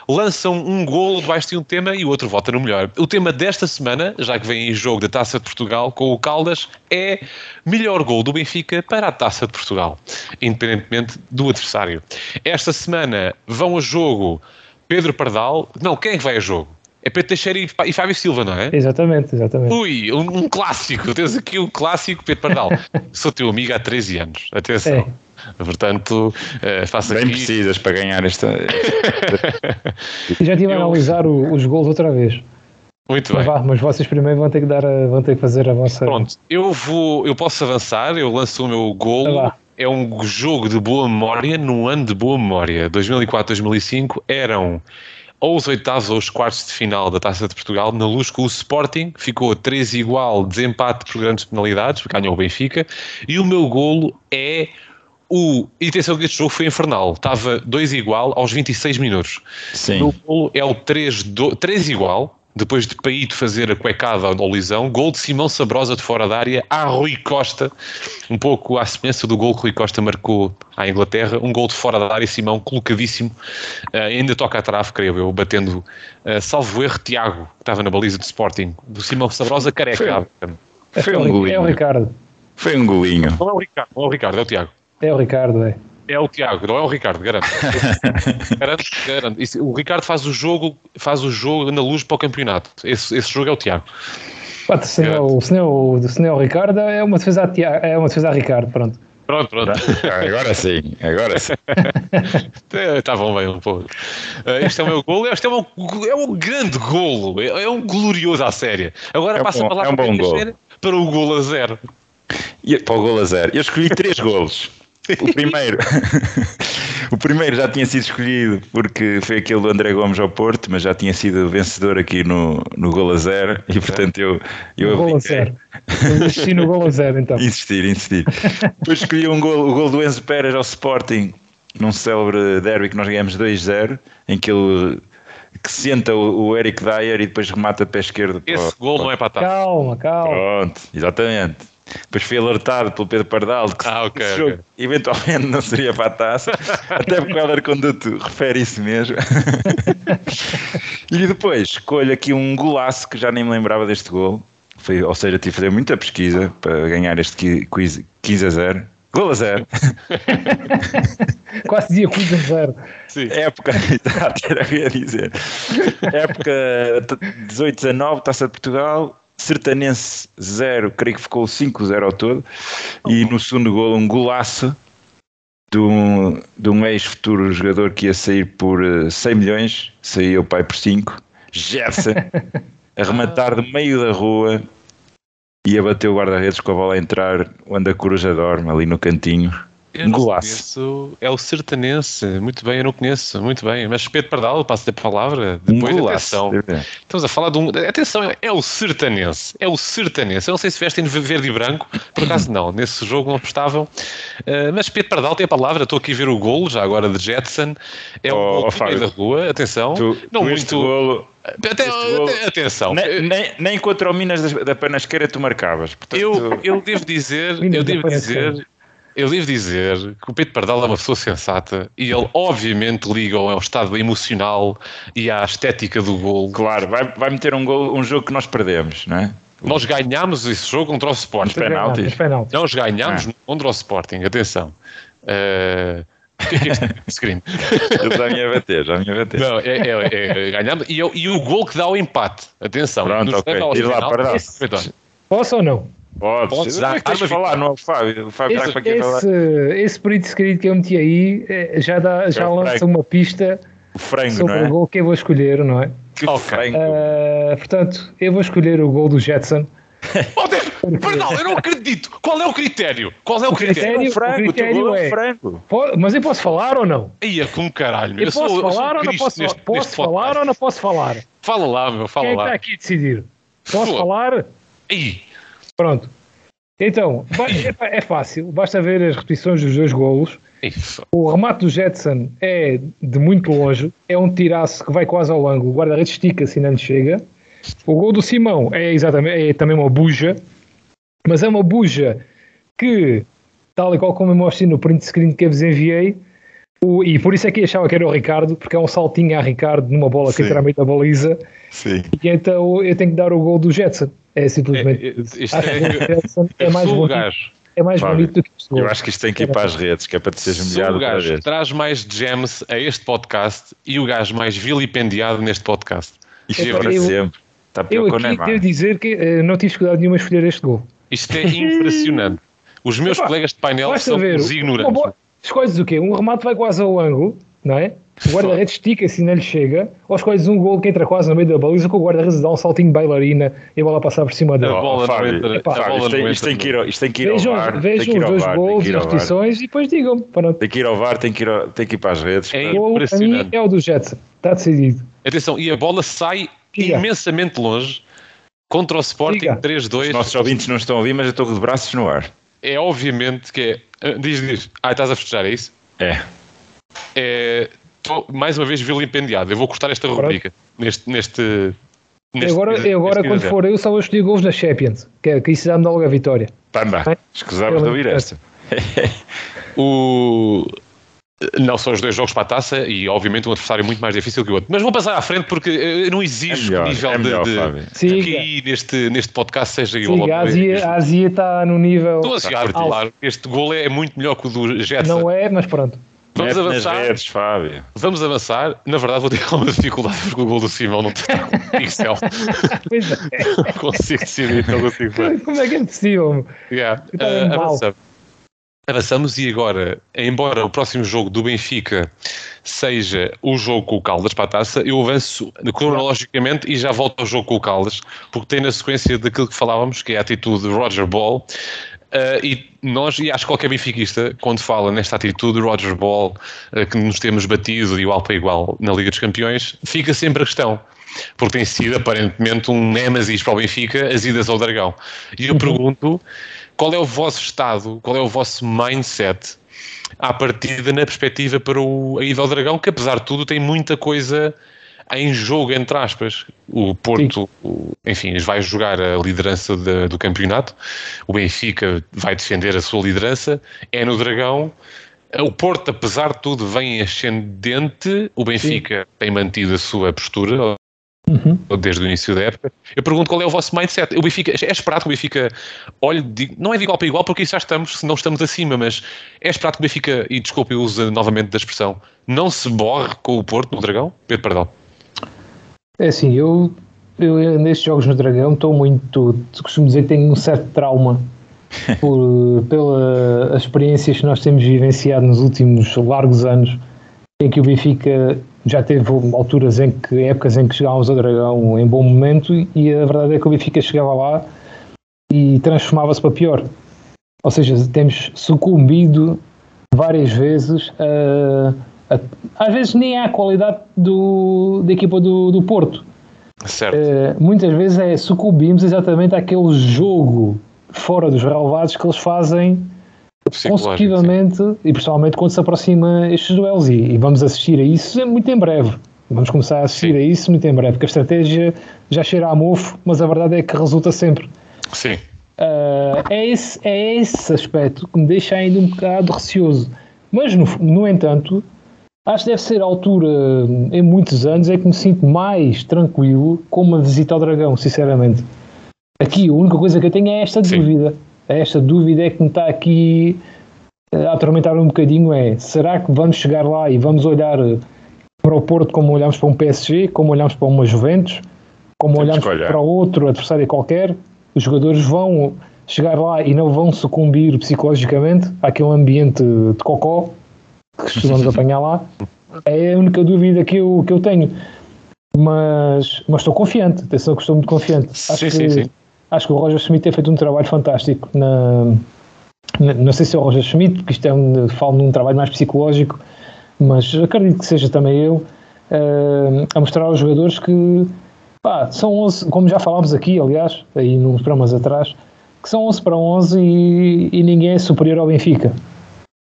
lançam um golo debaixo de um tema e o outro vota no melhor. O tema desta semana, já que vem em jogo da Taça de Portugal com o Caldas, é melhor gol do Benfica para a Taça de Portugal, independentemente do adversário. Esta semana vão a jogo Pedro Pardal. Não, quem é que vai a jogo? É Pedro Teixeira e Fábio Silva, não é? Exatamente, exatamente. Ui, um, um clássico. Tens aqui um clássico, Pedro Pardal. Sou teu amigo há 13 anos. Atenção. É. Portanto, uh, faça Bem aqui... precisas para ganhar esta. Já estive a analisar o, os gols outra vez. Muito bem. Mas, mas vocês primeiro vão ter que dar a, vão ter que fazer a vossa. Pronto, eu vou, eu posso avançar, eu lanço o meu gol. é um jogo de boa memória, num ano de boa memória. 2004-2005 eram ou os oitavos ou os quartos de final da Taça de Portugal, na luz com o Sporting, ficou 3 igual, desempate por grandes penalidades, ganhou o Benfica, e o meu golo é o. E atenção que este jogo foi infernal, estava 2 igual aos 26 minutos. Sim. O meu golo é o 3, 3 igual, depois de Paíto fazer a cuecada ao Lisão, gol de Simão Sabrosa de fora da área a Rui Costa, um pouco à semelhança do gol que Rui Costa marcou à Inglaterra, um gol de fora da área, Simão colocadíssimo, uh, ainda toca a trave, creio eu, batendo, uh, salvo erro, Tiago, que estava na baliza de Sporting, do Simão Sabrosa careca. Foi, foi um golinho. É o Ricardo. Foi um golinho. Não é o Ricardo, não é o Ricardo, é o Tiago. É o Ricardo, é. É o Tiago, não é o Ricardo, garanto. garanto, garanto. Isso, o Ricardo faz o jogo, faz o jogo na luz para o campeonato. Esse, esse jogo é o Tiago. Pode, se, é o, se, não, se não é o Ricardo, é uma defesa a, Tiago, é uma defesa a Ricardo, pronto. Pronto, pronto. Agora sim, agora sim. Está bom bem um pouco. Uh, este é o meu golo, este é um, é um grande golo, é, é um glorioso à série. Agora é passa bom, para lá é um para, para o golo a zero. E, para o golo a zero. Eu escolhi três golos. O primeiro, o primeiro já tinha sido escolhido porque foi aquele do André Gomes ao Porto, mas já tinha sido vencedor aqui no, no gol a zero e portanto eu. eu no gol a zero. Insisti no gol a zero então. Insistir, insistir. Depois escolhi um gol, o gol do Enzo Pérez ao Sporting, num célebre derby que nós ganhamos 2-0, em que ele que senta o, o Eric Dyer e depois remata pé esquerdo. Esse gol não é para estar. Calma, calma. Pronto, exatamente. Depois fui alertado pelo Pedro Pardal de que ah, okay, esse jogo okay. eventualmente não seria para a taça, até porque o Helder Conduto refere isso mesmo. e depois escolho aqui um golaço que já nem me lembrava deste gol. Foi, ou seja, tive que fazer muita pesquisa para ganhar este quiz 15 a 0. Gol a 0. Quase dizia 15 a 0. Sim. Época, era o que ia dizer. Época 18-19, Taça de Portugal, Sertanense 0, creio que ficou 5-0 ao todo. E no segundo gol, um golaço de um, de um ex-futuro jogador que ia sair por 100 eh, milhões, saiu o pai por 5. Gerson, a rematar de meio da rua e a bater o guarda-redes com a bola a entrar onde a coruja dorme, ali no cantinho. Eu não Golaço. conheço, é o sertanense. Muito bem, eu não conheço, muito bem. Mas Pedro Pardal, passo-lhe a palavra. Depois, golaço. atenção. Estamos a falar de um. Atenção, é o sertanense. É o sertanense. Eu não sei se vestem verde e branco, por acaso não. Nesse jogo não estavam. Uh, mas Pedro Pardal tem a palavra. Estou aqui a ver o golo, já agora de Jetson. É um Oh, golo oh, da rua. Atenção. Tu, não tu muito. golo, Até- golo- atenção. nem, nem, nem contra o Minas da, da Panasqueira tu marcavas. Portanto, Eu, eu devo dizer, eu devo dizer, eu devo dizer que o Pedro Pardal é uma pessoa sensata e ele obviamente liga ao estado emocional e à estética do gol. claro, vai, vai meter um, golo, um jogo que nós perdemos, não é? Nós ganhámos esse jogo contra o Sporting. Penaltis. Penaltis. Nós ganhámos Ah. contra o Sporting, atenção. Eh, O que é que é este screen? Ele já me ia bater, já me ia bater. Não, é, é, é, e, é o- e o gol que dá o empate. Atenção. Pronto, ok. E lá. Então, Posso ou não? Podes. Podes, Já já, tens de arma falar, não é o Fábio. O Fábio está Esse, para esse, esse print screen que eu meti aí eh, já, dá, já É o lança frango. uma pista O frango, sobre não o é? gol que eu vou escolher, não é? Que Ok. frango. Eh, portanto, eu vou escolher o gol do Jetson. Oh, Deus, Pardal, eu não acredito. Qual é o critério? Qual é o critério? critério- o frango, o critério é é- um frango. Mas eu posso falar ou não? Ia com caralho. Eu, sou- posso eu sou falar ou não posso neste- falar? Posso neste falar podcast. ou não posso falar? Fala lá, meu, fala Quem é que lá. está aqui a decidir? Posso Foda. falar? Ih, Pronto. Então, é, é fácil, basta ver as repetições dos dois golos. ih, O remate do Jetson é de muito longe, é um tiraço que vai quase ao ângulo, o guarda-redes estica-se e não chega. O gol do Simão é exatamente é também uma buja, mas é uma buja que, tal e qual como eu mostrei no print screen que eu vos enviei, o- e por isso é que achava que era o Ricardo, porque é um saltinho a Ricardo numa bola que Sim. entra à meio da baliza, Sim. e então eu tenho que dar o gol do Jetson. É simplesmente. É, é, isto Acho é- é eu mais sou gajo. é mais Fábio, bonito do que gol. Eu acho que isto tem que ir para as redes, que é para te seres humilhado o gajo traz mais gems a este podcast e o gajo mais vilipendiado neste podcast. Isto é Eu- para eu- sempre. Está Eu pior que o aqui Neymar. devo dizer que eh, não tive dificuldade nenhuma em escolher este gol. Isto é impressionante. Os meus Epá, colegas de painel são ver. os ignorantes. Escolhes o quê? Um remate vai quase ao ângulo, não é? O guarda-redes estica-se e não lhe chega. Ou escolhes um gol que entra quase no meio da baliza com o guarda-redes dá um saltinho de bailarina e a bola passar por cima A dele. bola não Fábio, entra- Epá, a Fábio, isto, tem, isto que ir, isto tem que ir ao Vejam, VAR. vejam os dois gols e as repetições e depois digam. Pronto. Tem que ir ao VAR, tem que ir, ao- tem que ir para as redes. É O gol, a mim é o do Jetson. Está decidido. Atenção, e a bola sai Diga. imensamente longe contra o Sporting Diga. 3-2. Os nossos ouvintes não estão a ouvir, mas eu estou de braços no ar. É obviamente que é. ah, Diz, diz. Ah, estás a festejar, é isso? É. É. Estou mais uma vez vilipendiado. Eu vou cortar esta Pronto. rubrica neste. neste, E neste agora, e agora neste quando for eu, só vou escolher gols na Champions. Que, é- que isso já me dá logo a vitória. Bem, escusavas de ouvir esta. O... Não são os dois jogos para a taça e, obviamente, um adversário muito mais difícil que o outro. Mas vou passar à frente porque eu não É exijo melhor, o nível é melhor, de, de, que aí neste, neste podcast seja igual Sim, a ao Ásia, a Ásia está no nível. Estou Está claro. Este gol é muito melhor que o do Jetson. Não é, mas pronto. Vamos Mete nas avançar. redes, Fábio. Vamos avançar. Na verdade, vou ter alguma dificuldade porque o gol do Simão não tem pixel. Pois é. não consigo decidir, não consigo ver. Como é que é possível? Yeah. Uh, avançamos. Avançamos e agora, embora o próximo jogo do Benfica seja o jogo com o Caldas para a taça, eu avanço cronologicamente e já volto ao jogo com o Caldas, porque tem na sequência daquilo que falávamos, que é a atitude de Roger Ball. Uh, e nós, e acho que qualquer benfiquista, quando fala nesta atitude de Roger Ball, uh, que nos temos batido de igual para igual na Liga dos Campeões, fica sempre a questão. Porque tem sido aparentemente um némesis para o Benfica as idas ao Dragão. E eu pergunto qual é o vosso estado, qual é o vosso mindset à partida na perspectiva para o, a ida ao Dragão, que apesar de tudo tem muita coisa em jogo, entre aspas. O Porto, o- enfim, vai jogar a liderança da- do campeonato, o Benfica vai defender a sua liderança, é no Dragão. O Porto, apesar de tudo, vem ascendente, o Benfica tem mantido a sua postura Uhum. desde o início da época. Eu pergunto qual é o vosso mindset. O Benfica, é esperado que o Benfica olhe, de- não é de igual para igual, porque isso já estamos, se não estamos acima, mas é esperado que o Benfica, e desculpe, eu uso novamente da expressão, não se borre com o Porto no Dragão? Pedro Pardal. É assim, eu, eu nestes jogos no Dragão estou muito. Costumo dizer que tenho um certo trauma por, pelas experiências que nós temos vivenciado nos últimos largos anos, em que o Benfica já teve alturas em que, épocas em que chegávamos ao Dragão em bom momento, e a verdade é que o Benfica chegava lá e transformava-se para pior. Ou seja, temos sucumbido várias vezes. Uh, às vezes nem há a qualidade do, da equipa do, do Porto. Certo. Uh, muitas vezes é sucumbimos exatamente àquele jogo fora dos relevados que eles fazem consecutivamente sim. e principalmente quando se aproxima estes duelos e, e, vamos assistir a isso muito em breve. Vamos começar a assistir sim. a isso muito em breve, porque a estratégia já cheira a mofo, mas a verdade é que resulta sempre. Sim. Uh, é, esse, é esse aspecto que me deixa ainda um bocado receoso. Mas, no, no entanto, acho que deve ser a altura, em muitos anos, é que me sinto mais tranquilo com uma visita ao Dragão, sinceramente. Aqui, a única coisa que eu tenho é esta Sim. dúvida. Esta dúvida é que me está aqui a atormentar um bocadinho é, será que vamos chegar lá e vamos olhar para o Porto como olhamos para um PSG, como olhamos para uma Juventus, como Temos olhamos para outro adversário qualquer, os jogadores vão chegar lá e não vão sucumbir psicologicamente àquele ambiente de cocó costumamos apanhar lá. É a única dúvida que eu, que eu tenho. Mas, mas estou confiante, atenção que estou muito confiante. Acho sim, que, sim, sim. Acho que o Roger Schmidt tem feito um trabalho fantástico. Na, na, não sei se é o Roger Schmidt, porque isto é um, falo num trabalho mais psicológico, mas acredito que seja também eu, uh, a mostrar aos jogadores que Pá, são 11, como já falámos aqui, aliás, aí nos programas atrás, que são 11 para 11 e, e ninguém é superior ao Benfica.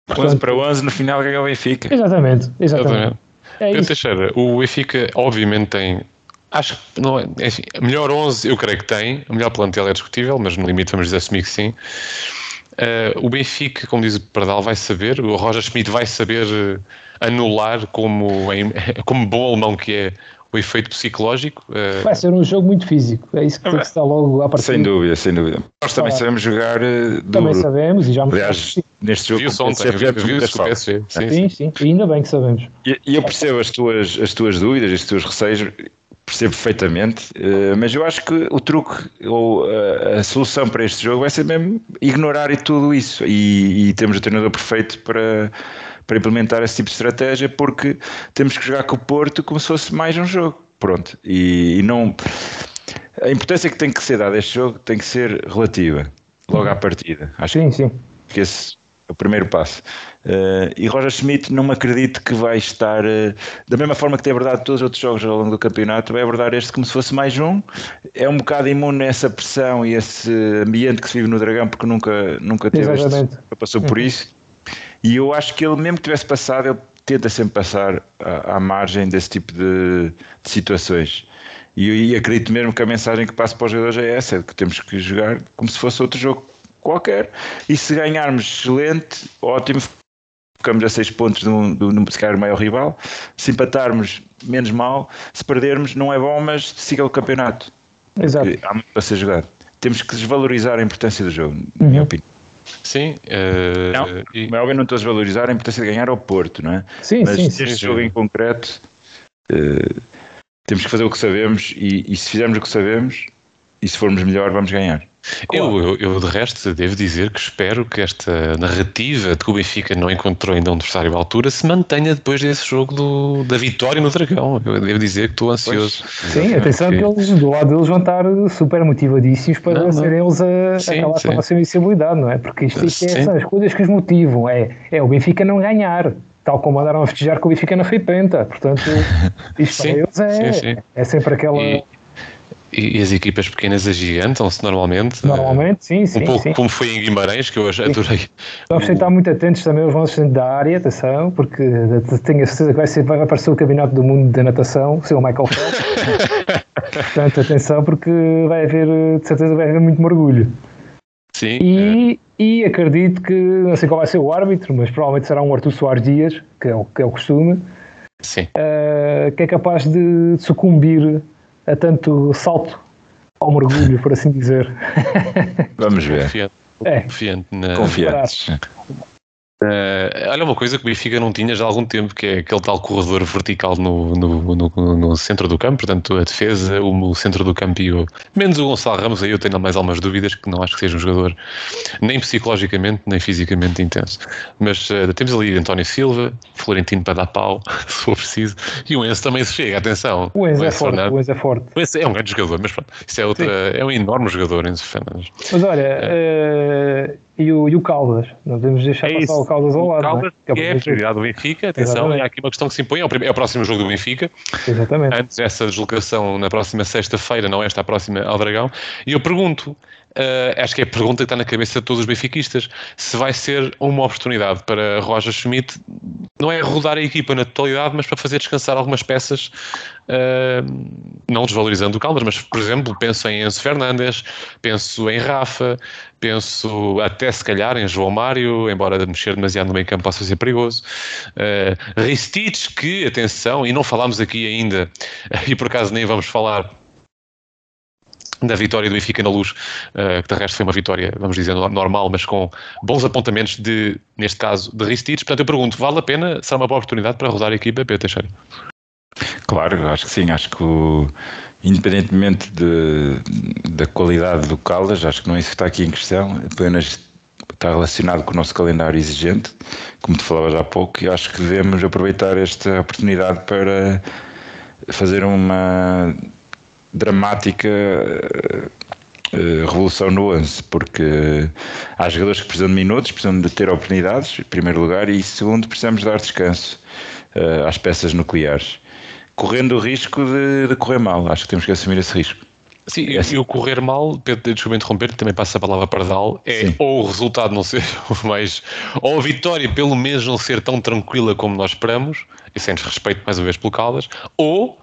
Portanto, 11 para 11 no final ganha o Benfica. Exatamente, exatamente. É Pedro Teixeira, o Benfica obviamente tem acho que não é, enfim, a melhor 11 eu creio que tem, a melhor plantel é discutível, mas no limite vamos dizer assumir que sim. Uh, o Benfica, como diz o Pardal, vai saber, o Roger Schmidt vai saber uh, anular como, como bom alemão que é o efeito psicológico. Uh... Vai ser um jogo muito físico, é isso que tem que estar logo a partir. Sem dúvida, sem dúvida. Nós também ah, sabemos jogar uh, duro. Também sabemos e já Aliás, neste jogo viu-se ontem, viu-se com Sim, sim, sim, e ainda bem que sabemos. E, e eu percebo as tuas, as tuas dúvidas, os teus receios, percebo perfeitamente, uh, mas eu acho que o truque ou uh, a solução para este jogo vai ser mesmo ignorar tudo isso e, e temos o treinador perfeito para para implementar esse tipo de estratégia, porque temos que jogar com o Porto como se fosse mais um jogo. Pronto. E, e não. A importância que tem que ser dada a este jogo tem que ser relativa, logo à partida. Acho sim, sim. que esse é o primeiro passo. Uh, e Roger Schmidt não me acredito que vai estar, uh, da mesma forma que tem abordado todos os outros jogos ao longo do campeonato, vai abordar este como se fosse mais um. É um bocado imune a essa pressão e esse ambiente que se vive no Dragão, porque nunca, nunca teve este, passou por uhum. isso. E eu acho que ele, mesmo que tivesse passado, ele tenta sempre passar à, à margem desse tipo de, de situações. E, e, acredito mesmo que a mensagem que passo para os jogadores é essa: é que temos que jogar como se fosse outro jogo qualquer. E se ganharmos, excelente, ótimo, ficamos a seis pontos do, do, do se calhar, maior rival. Se empatarmos, menos mal. Se perdermos, não é bom, mas siga o campeonato. Exato. Há muito para ser jogado. Temos que desvalorizar a importância do jogo, na uhum. minha opinião. Sim. Uh, não, e... é óbvio não estou a desvalorizar a importância de ganhar ao Porto, não é? Sim, Mas sim. este sim, jogo sim. em concreto, uh, temos que fazer o que sabemos e, e se fizermos o que sabemos e se formos melhor, vamos ganhar. Eu, eu, eu, de resto, devo dizer que espero que esta narrativa de que o Benfica não encontrou ainda um adversário à altura se mantenha depois desse jogo do, da vitória no Dragão. Eu devo dizer que estou ansioso. Pois, sim, atenção que eles, do lado deles, vão estar super motivadíssimos para não, serem eles a sim, acabar sim. com a nossa invencibilidade, não é? Porque isto, isto é, são as coisas que os motivam. É, é o Benfica não ganhar tal como andaram a festejar que o Benfica não foi penta. Portanto, isto sim, para eles é, sim, sim. é sempre aquela. E, e, as equipas pequenas agigantam-se normalmente. Normalmente, sim, sim. Um pouco sim. como foi em Guimarães, que eu hoje adorei. Vamos estar muito atentos também aos nossos da área, atenção, porque tenho a certeza que vai, ser, vai aparecer o Campeonato do Mundo da Natação, o seu Michael Phelps. Portanto, atenção, porque vai haver, de certeza, vai haver muito mergulho. Sim. E, é. e acredito que, não sei qual vai ser o árbitro, mas provavelmente será um Artur Soares Dias, que é o, que é o costume, Sim. Uh, que é capaz de sucumbir a tanto salto ao mergulho, por assim dizer. Vamos ver. Confiante, é. confiante na... Confiantes. Uh, olha, uma coisa que o Benfica não tinha já há algum tempo, que é aquele tal corredor vertical no, no, no, no centro do campo, portanto, a defesa, o, o, centro do campo e o. Menos o Gonçalo Ramos, aí eu tenho mais algumas dúvidas, que não acho que seja um jogador nem psicologicamente, nem fisicamente intenso. Mas uh, temos ali António Silva, Florentino para dar pau, se for preciso, e o Enzo também se chega, atenção. O Enzo, o Enzo é forte, o Enzo é forte. O Enzo é um grande jogador, mas pronto, isso é, outra, é um enorme jogador, Enzo Fernandes. Mas olha, uh, e o e o Caldas. Não podemos deixar É passar o Caldas ao lado. não Caldas Que é, o a prioridade do Benfica. Atenção, Exatamente. há aqui uma questão que se impõe. É o, primeiro- é o próximo jogo do Benfica. Exatamente. Antes dessa deslocação na próxima sexta-feira, não esta, a próxima ao Dragão. E eu pergunto, eh, acho que é a pergunta que está na cabeça de todos os benfiquistas, se vai ser uma oportunidade para Roger Schmidt, não é rodar a equipa na totalidade, mas para fazer descansar algumas peças, eh, não desvalorizando o Caldas, mas, por exemplo, penso em Enzo Fernandes, penso em Rafa, penso até se calhar em João Mário, embora mexer demasiado no meio campo possa ser perigoso. Uh, Ristich, que, atenção, e não falámos aqui ainda, e por acaso nem vamos falar da vitória do Benfica na luz, uh, que de resto foi uma vitória, vamos dizer, no- normal, mas com bons apontamentos de, neste caso, de Ristich. Portanto, eu pergunto, vale a pena? Será uma boa oportunidade para rodar a equipa, Pedro Teixeira? Claro, acho que sim. Acho que, o- independentemente de- da qualidade do Caldas, acho que não é isso que está aqui em questão. Apenas está relacionado com o nosso calendário exigente, como te falavas há pouco, e acho que devemos aproveitar esta oportunidade para fazer uma dramática eh, eh, revolução no 11, porque há jogadores que precisam de minutos, precisam de ter oportunidades, em primeiro lugar, e segundo, precisamos dar descanso eh, às peças nucleares, correndo o risco de, de correr mal. Acho que temos que assumir esse risco. Sim, É assim. e o correr mal, desculpa interromper, também passa a palavra para Dal, é Sim. ou o resultado não ser o mais. ou a vitória pelo menos não ser tão tranquila como nós esperamos, e sem desrespeito mais uma vez pelo Caldas, ou.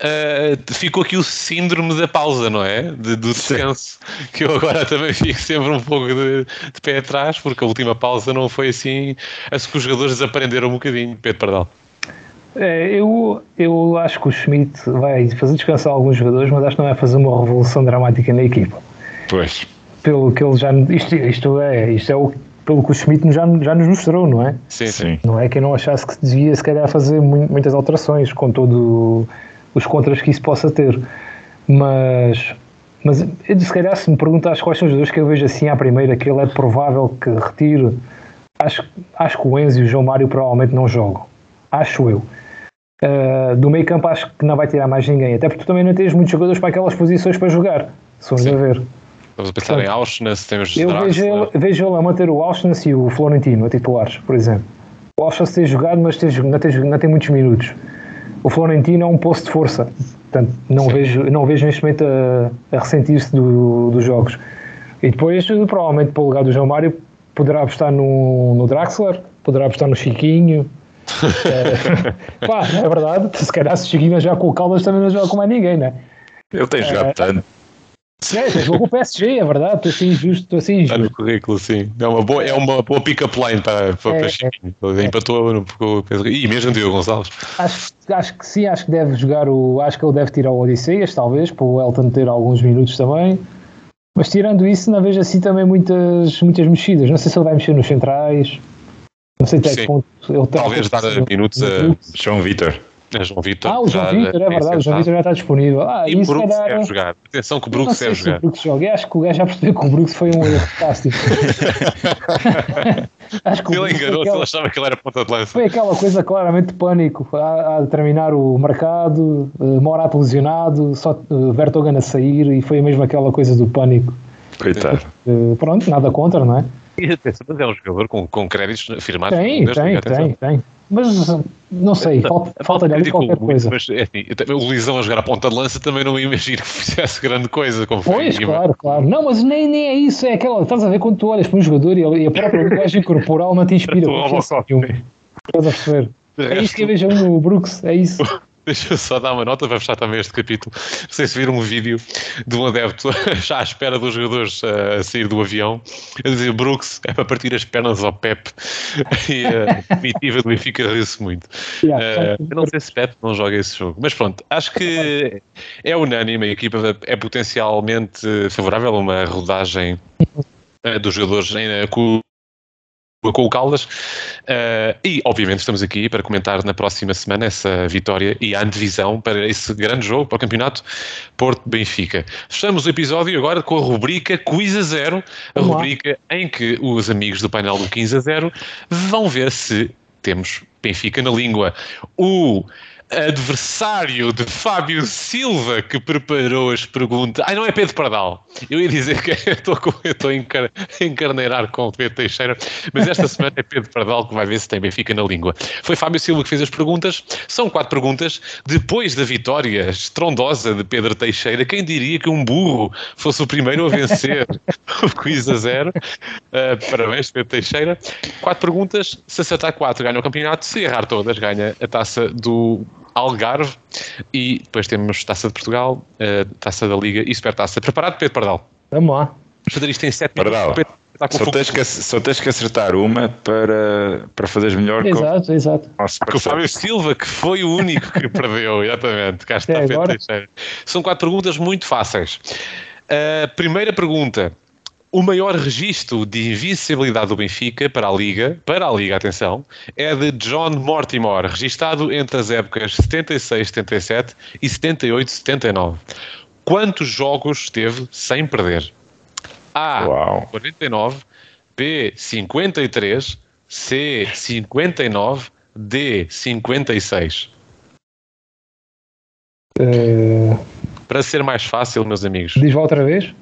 Ah, ficou aqui o síndrome da pausa, não é? De- do descanso, que eu agora também fico sempre um pouco de, de pé atrás, porque a última pausa não foi assim. Acho que os jogadores desaprenderam um bocadinho, Pedro Pardal. É, eu, eu acho que o Schmidt vai fazer descansar alguns jogadores, mas acho que não vai fazer uma revolução dramática na equipa. Pois. Pelo que ele já. Isto, isto é, isto é o, pelo que o Schmidt já, já nos mostrou, não é? Sim, sim. Sim. Não é que eu não achasse que devia, se calhar, fazer mu- muitas alterações com todos os contras que isso possa ter. Mas, mas eu, se calhar, se me perguntares quais são os jogadores que eu vejo assim à primeira, que ele é provável que retire, acho, acho que o Enzo e o João Mário provavelmente não jogam. Acho eu. Uh, do meio campo acho que não vai tirar mais ninguém, até porque tu também não tens muitos jogadores para aquelas posições para jogar, se formos a ver. Estamos a pensar em Auschwitz, temos Eu vejo Draxler. ele, vejo ele a manter o Auschwitz e o Florentino a titulares, por exemplo. O Auschwitz tem jogado, mas tem, não, tem, não tem muitos minutos. O Florentino é um posto de força. Portanto, não vejo, não vejo neste momento a, a ressentir-se do- dos jogos. E depois, provavelmente, para o lugar do João Mário, poderá apostar no, no Draxler, poderá apostar no Chiquinho. é, pá, é verdade. Se calhar, se o Chiquinho já com o Caldas, também não joga com mais ninguém, né? Ele tem jogado tanto. É, jogou com o PSG, é verdade. Estou assim injusto, estou assim Está injusto. no currículo, sim. É uma boa, é uma boa pick-up line para, para, É, para é. Chiquinho. Ele Empatou no, com o Pedro- e mesmo Diogo Gonçalves. Acho, acho que sim, acho que deve jogar o. Acho que ele deve tirar o Odisseias, talvez, para o Elton ter alguns minutos também. Mas tirando isso, não vejo assim também muitas, muitas mexidas. Não sei se ele vai mexer nos centrais. Não sei até que ponto ele. Talvez dar minutos a, João Vitor. João Vitor. Ah, o João Vitor, é verdade, o João. Vitor já está disponível. Ah, E isso Brooks deve jogar. Atenção que o Brooks deve o jogar. Brooks joga. Acho que o gajo já percebeu que o Brooks foi um erro casting. acho que Ele enganou-se, aquela- ele achava que ele era ponta de lança. Foi aquela coisa claramente de pânico a, a terminar o mercado, uh, Morato lesionado, só uh, a sair e foi mesmo aquela coisa do pânico. Coitado. Uh, pronto, nada contra, não é? E atenção, mas é um jogador com, com créditos firmados. Tem, tem, tem, tem. Mas não sei, falta- falta-lhe ali Crítico, qualquer coisa. Mas, é também- o Lisão a jogar a ponta de lança também não imagino que fizesse grande coisa. Como foi Pois, claro, claro. Não, mas nem, nem é isso, é aquela. Estás a ver quando tu olhas para um jogador e, a própria linguagem corporal não te inspira nenhuma. Estás a perceber? É isso que eu vejo no Brooks, é isso. Deixa eu só dar uma nota para fechar também este capítulo. Não sei se viram um vídeo de um adepto já à espera dos jogadores eh, a sair do avião a dizer Brooks é para partir as pernas ao Pep e a comitiva do Benfica riu-se muito. Yeah, Eh, eu não sei se Pep não joga esse jogo, mas pronto, acho que é unânime, a equipa é potencialmente favorável a uma rodagem eh, dos jogadores em, eh, com, com o Caldas Eh, e obviamente estamos aqui para comentar na próxima semana essa vitória e a antevisão para esse grande jogo para o campeonato Porto-Benfica. Fechamos o episódio agora com a rubrica Quiz a Zero, a Vamos lá. rubrica em que os amigos do painel do 15 a 0 vão ver se temos Benfica na língua. O adversário de Fábio Silva que preparou as perguntas. Ai, não é Pedro Pardal. Eu ia dizer que estou, a encar, encarneirar com o Pedro Teixeira, mas esta semana é Pedro Pardal que vai ver se tem Benfica na língua. Foi Fábio Silva que fez as perguntas. São quatro perguntas. Depois da vitória estrondosa de Pedro Teixeira, quem diria que um burro fosse o primeiro a vencer o quiz a zero? Uh, parabéns, Pedro Teixeira. Quatro perguntas. Se acertar quatro, ganha o campeonato. Se errar todas, ganha a taça do Algarve e depois temos Taça de Portugal, uh, Taça da Liga e Supertaça. Preparado, Pedro Pardal? Vamos lá. Vamos fazer isto em 7 Pardal, minutos. Só tens, que, só tens que acertar uma para, para fazeres melhor Exato, exato. Com o Fábio Silva, que foi o único que perdeu, exatamente. Cá está É Pedro? Teixeira. São quatro perguntas muito fáceis. A primeira pergunta. O maior registro de invencibilidade do Benfica para a Liga, para a Liga, atenção, é de John Mortimer, registado entre as épocas 76-77 e 78-79. Quantos jogos teve sem perder? A. Uau. 49, B. 53, C. 59, D. 56. Eh, Para ser mais fácil, meus amigos, diz lá outra vez.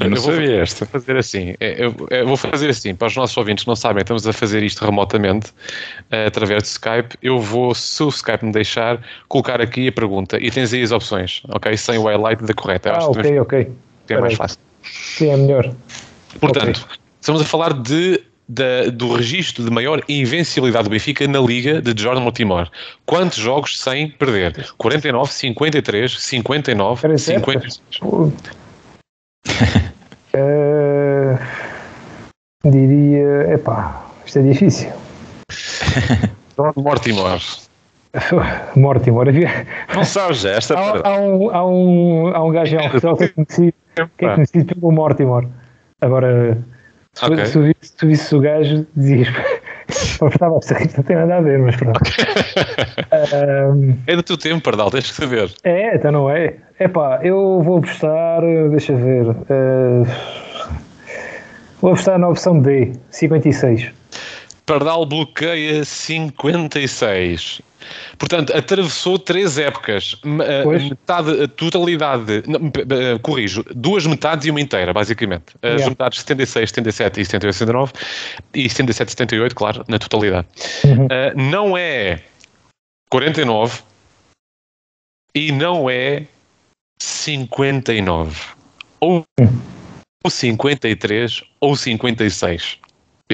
Eu não Eu vou- sabia esta. fazer assim. é, Eu, eu vou fazer assim. Para os nossos ouvintes que não sabem, estamos a fazer isto remotamente eh, através do Skype. Eu vou, se o Skype me deixar, colocar aqui a pergunta e tens aí as opções, ok? Sem o highlight da correta. Ah, acho que ok, ok. é mais fácil. Sim, é melhor. Portanto, estamos a falar de, da- do registro de maior invencibilidade do Benfica na Liga de Jordan Mortimer. Quantos jogos sem perder? 49, 53, 59, Peraí, 56. Eh, diria. Epá, isto é difícil. Mortimer. Mortimer. Havia, Não sabes esta, há, há um, há, um, há um gajo em Alcochete que é conhecido, que é conhecido pelo Mortimer. Agora, se, Ok. se, se visses o gajo, dizias. Estava a rir, não tem nada a ver, mas pronto. Ahm, É do teu tempo, Pardal, tens que saber. é, então não é. Epá, eu vou apostar, deixa ver. eh, vou apostar na opção D, 56. Pardal bloqueia 56. Portanto, atravessou três épocas. Pois. Metade, a totalidade, não, p- corrijo, duas metades e uma inteira, basicamente. As Yeah. metades 76, 77 e 78, 79 e 77, 78, claro, na totalidade. Uhum. Uh, não é 49 e não é 59. Ou, ou 53 ou 56.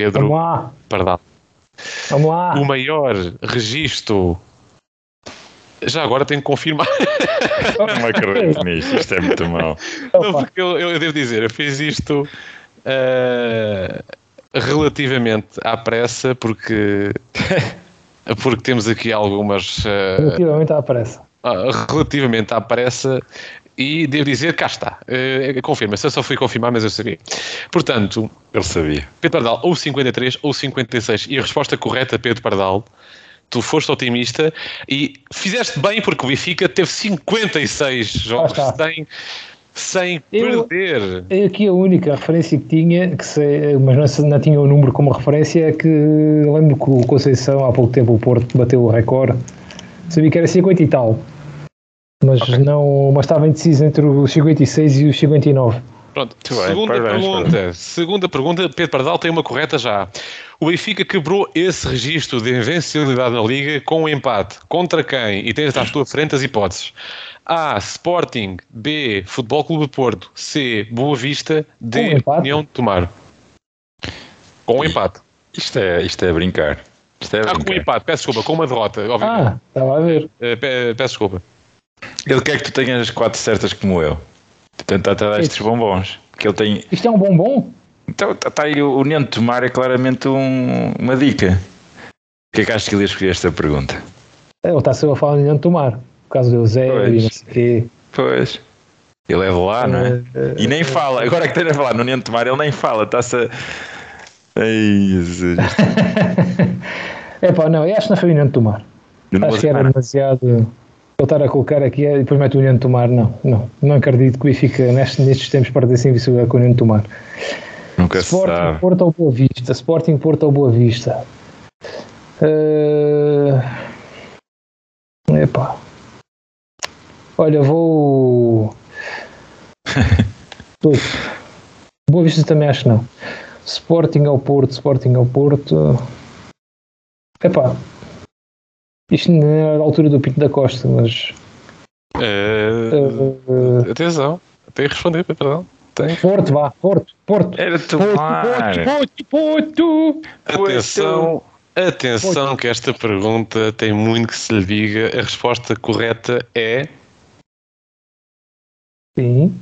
Pedro Vamos lá, Pardal. vamos lá. O maior registro. Já agora tenho que confirmar. Não acredito nisto. Isto é muito mau. Não, porque eu, eu devo dizer, eu fiz isto uh, relativamente à pressa, porque, porque temos aqui algumas. uh, relativamente à pressa. ah, relativamente à pressa. E devo dizer, cá está. Uh, Confirma-se, eu só fui confirmar, mas eu sabia. Portanto, Ele sabia. Pedro Pardal, ou 53 ou 56. E a resposta correta, Pedro Pardal, tu foste otimista e fizeste bem porque o Benfica teve 56 jogos está. sem, sem Eu- perder. É Aqui a única referência que tinha, que sei, mas não, se- não tinha o número como referência, é que eu lembro que o Conceição, há pouco tempo, o Porto bateu o recorde. Sabia que era 50 e tal. Mas não, mas estava indeciso entre os 56 e os 59. Pronto, bem, segunda parabéns, pergunta. Segunda pergunta, Pedro Pardal tem uma correta já. O Benfica quebrou esse registro de invencibilidade na Liga com um empate. Contra quem? E tens à tua frente as hipóteses. A. Sporting. B. Futebol Clube de Porto. C. Boa Vista. Um D. empate? União de Tomar. Com um empate. Isto é, isto é brincar. Isto é Ah, com um brincar. empate, peço desculpa, com uma derrota, obviamente. Ah, estava a ver. Eh, pe- peço desculpa. Ele quer que tu tenhas as quatro certas como eu. Tentar te dar estes bombons. Que ele tem. Isto é um bombom? Então está aí o de Tomar é claramente um- uma dica. O que é que achas que ele ia escolher esta pergunta? Ele está sempre a falar de onde tomar. Por causa do Eusébio Pois. e não sei o quê. Pois. Ele é de lá, não é? Eh, E nem fala. Agora que estás a falar no de Tomar, ele nem fala. Está-se a. Ai. É pá, não, eu acho que não foi União de Tomar. Acho que era demasiado. Estar a colocar aqui e depois mete o União de Tomar. Não, não. Não acredito que o Benfica nestes, nestes tempos perdesse invencibilidade com o União de Tomar. Nunca Sporting sabe. Porto ou Boa Vista. Sporting Porto ou Boa Vista. Eh, Epá. Olha, vou. Boa Vista também acho que não. Sporting ao Porto, Sporting ao Porto. Epá. Isto não é a altura do Pinto da Costa, mas. Eh, eh, atenção, tem que responder, perdão. Tem. Porto, vá, Porto, Porto. Era Porto, tomar. Porto, Porto, Porto. Atenção, atenção que esta pergunta tem muito que se lhe diga. A resposta correta é Sim.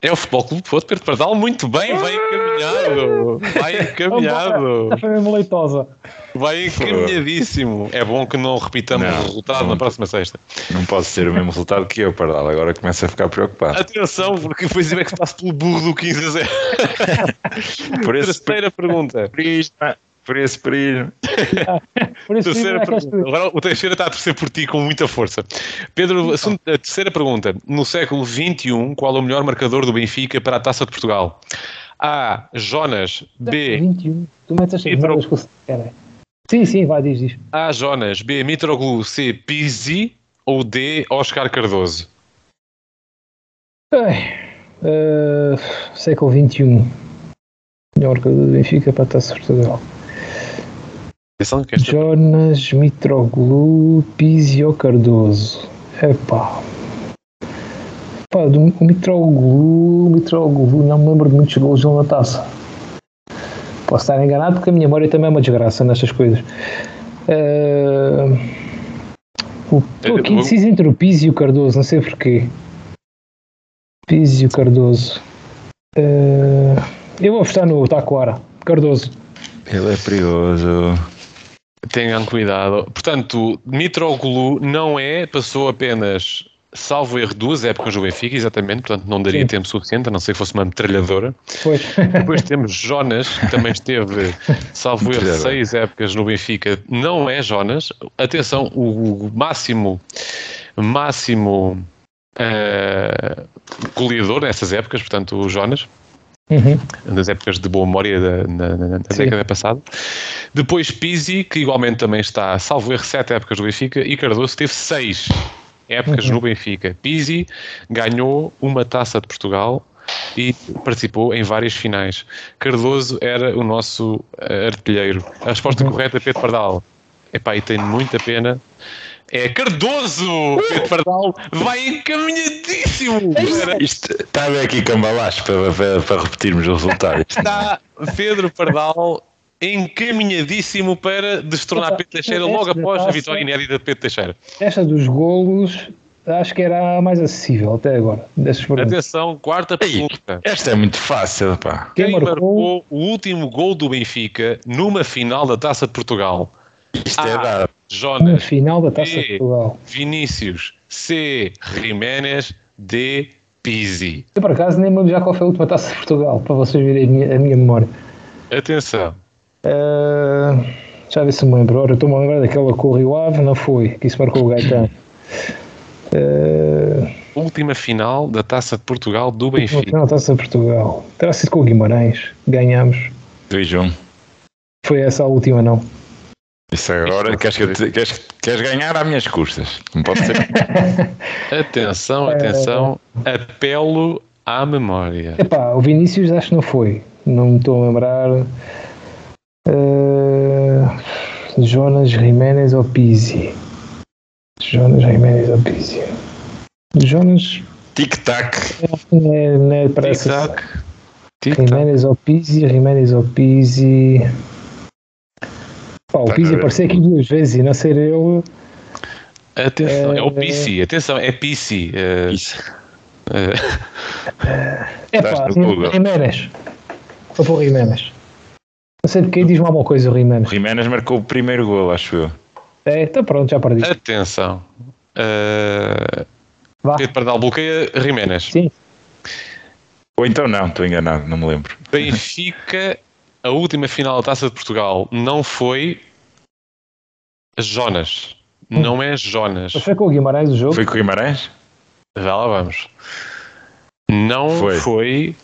é o Futebol Clube do Porto, Pedro Pardal. Muito bem, vai encaminhado. Vai encaminhado. Foi mesmo leitosa. Vai encaminhadíssimo. É bom que não repitamos Não, o resultado não. na próxima sexta. Não posso ter o mesmesmo resultado que eu, Pardal. Agora começo a ficar preocupado. Atenção, porque depois é que se passa pelo burro do 15 a 0. Por esse Terceira pergunta. prisma, por esse prisma. Por isso Terceira é pergunta. Agora o Teixeira está a torcer por ti com muita força. Pedro, a segunda- a terceira pergunta. No século XXI, qual é o melhor marcador do Benfica para a Taça de Portugal? A. Jonas. B. 21. Tu metes estas Pedro. merdas com o cara. Sim, sim, vai, diz, diz. A. Jonas. B. Mitroglou. C. Pizzi. Ou D. Oscar Cardoso. Ai, eh, século XXI. Melhor que o do Benfica para a Taça Portugal. Atenção que esta Jonas, Mitroglou, Pizzi ou Cardoso. Epá. Pá, do, o Mitroglou, o Mitroglou, não me lembro de muitos gols na taça. Posso estar enganado porque a minha memória também é uma desgraça nestas coisas. O- Estou aqui Eu- indeciso entre o Pizzi e o Cardoso, não sei porquê. Pizzi e o Cardoso. Eh, eu vou apostar no Taquara. Cardoso. Ele é perigoso. Tenham cuidado. Portanto, Mitroglou não é, passou apenas, salvo erro, duas épocas do Benfica, exatamente, portanto não daria Sim. tempo suficiente, a não ser que fosse uma metralhadora. Pois. Depois temos Jonas, que também esteve, salvo erro, seis épocas no Benfica, não é Jonas. Atenção, o, máximo, máximo eh, goleador nessas épocas, portanto, o Jonas Uhum. nas épocas de boa memória da, na, na- na década passada. Depois Pizzi, que igualmente também está, salvo erro, sete épocas no Benfica, e Cardoso teve seis épocas Uhum. no Benfica. Pizzi ganhou uma taça de Portugal e participou em várias finais. Cardoso era o nosso eh, artilheiro. A resposta Uhum. correta é Pedro Pardal. Epá, e tenho muita pena. É Cardoso! Pedro Pardal vai encaminhadíssimo! Era- Isto está a ver aqui cambalacho para, para, para repetirmos o resultado. Está Pedro Pardal encaminhadíssimo para destronar Opa, Pedro Teixeira logo após a taça- vitória inédita de Pedro Teixeira. Esta dos golos, acho que era a mais acessível até agora. Atenção, quarta Ei, pergunta. esta é muito fácil, pá. Quem Quem marcou? marcou o último gol do Benfica numa final da Taça de Portugal? Isto é Ah. dado. Na Jonas, final da Taça E. de Portugal. Vinícius, C. Jiménez, D. Pizzi. Eu, por acaso, nem me lembro já qual foi a última Taça de Portugal, para vocês verem a minha, a minha memória. Atenção. Uh, já ver se me lembro. Ora, eu estou-me a lembrar daquela com o Rio Ave, não foi? Que isso marcou o Gaetano. Uh, Última final da Taça de Portugal do Benfica. final da Taça de Portugal. Terá sido com o Guimarães. Ganhámos. 2-1. Foi essa a última, não. Isso agora, queres, que te- queres, queres ganhar às minhas custas. Não posso ter. Atenção, atenção. Apelo à memória. Epá, o Vinícius acho que não foi. Não me estou a lembrar. Uh, Jonas Jiménez ou Pizzi? Jonas Jiménez ou Pizzi? Jonas Tic-tac. é, é parece Tic-tac. Tic-tac. Jiménez ou Pizzi, Jiménez ou Pizzi. Pá, o Tá Pizzi apareceu aqui duas vezes e não ser ele. Atenção, é o Eh, PC, atenção, é eh, Isso. eh, É Estás pá. Jiménez. Vou pôr Jiménez. Não sei quem diz-me alguma coisa, o O Jiménez. Jiménez marcou o primeiro gol, acho eu. É, então pronto, já perdi. atenção. Eh, Vá. Pedro Pardal bloqueia Jiménez. Sim. Ou então não, estou enganado, não me lembro. Benfica, a última final da Taça de Portugal não foi Jonas. Não é Jonas. Mas foi com o Guimarães o jogo? Foi com o Guimarães? Já lá vamos. Não foi, Foi.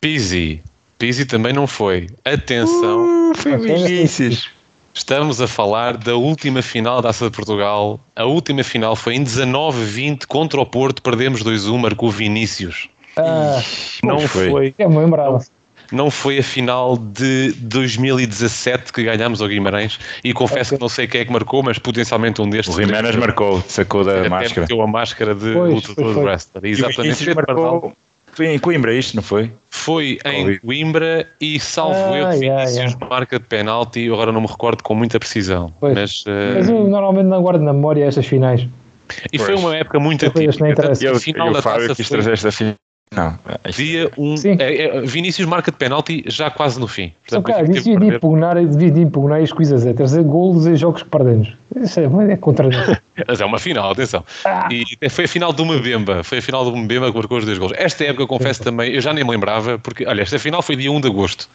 Pizzi. Pizzi também não foi. Atenção. Uh, o. Vinícius. Estamos a falar da última final da Taça de Portugal. A última final foi em 19-20 contra o Porto. Perdemos 2-1, marcou Vinícius. Ah, Não foi. foi. é me lembrava. Não foi a final de 2017 que ganhámos ao Guimarães e confesso Ok. que não sei quem é que marcou, mas potencialmente um destes. O Jiménez marcou, sacou da Até máscara. meteu a máscara de Pois, lutador foi. wrestler. E o Exatamente. Vinícius Pedro Pardal marcou. Foi em Coimbra isto, não foi? Foi em. Coimbra e salvo Ah, erro, yeah, Vinícius marca de penalti, eu agora não me recordo com muita precisão. Pois. Mas, eh, Mas eu normalmente não guardo na memória estas finais. e foi Pois. uma época muito atípica. Tanto E eu, a final e da Fábio taça quis foi trazer esta final. Não, isto- dia um, Sim. é, é, Vinícius marca de penalti já quase no fim. Portanto, cara, o Benfica devia de impugnar, devia de impugnar as coisas, é trazer golos em jogos que perdemos. Isso é, é contra nós. Mas é uma final, atenção. Ah. E foi a final de uma Bemba. Foi a final de uma Bemba que marcou os dois gols. Esta época, eu confesso também, eu já nem me lembrava, porque, olha, esta final foi dia 1 de agosto.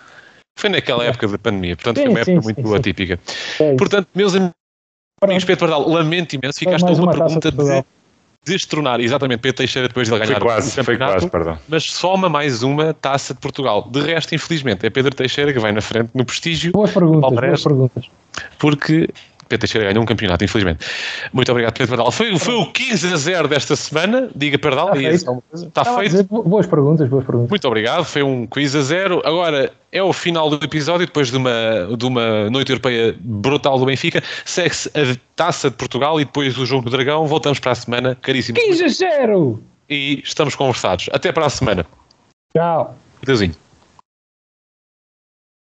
Foi naquela época da pandemia, portanto Sim, foi uma sim, época sim, muito sim. atípica. É. Portanto, meus amigos. Pedro Pardal, lamento imenso, ficaste a uma uma pergunta de destronar, exatamente, Pedro Teixeira depois de ele foi ganhar quase, o foi campeonato, quase, perdão. mas soma mais uma taça de Portugal. De resto, infelizmente, é Pedro Teixeira que vai na frente no prestígio, Boas perguntas, Palmeiras. boas perguntas. porque Pedro Teixeira ganhou um campeonato, infelizmente. Muito obrigado, Pedro Pardal. Foi, foi o 15 a 0 desta semana, diga Pardal, Está feito. é está a feito. dizer, bo- boas perguntas, boas perguntas. Muito obrigado, foi um quiz a zero. Agora é o final do episódio, depois de uma, de uma noite europeia brutal do Benfica. Segue-se a taça de Portugal e depois o jogo do Dragão. Voltamos para a semana, caríssimo. 15 a 0! E estamos conversados. Até para a semana. Tchau. Adeusinho.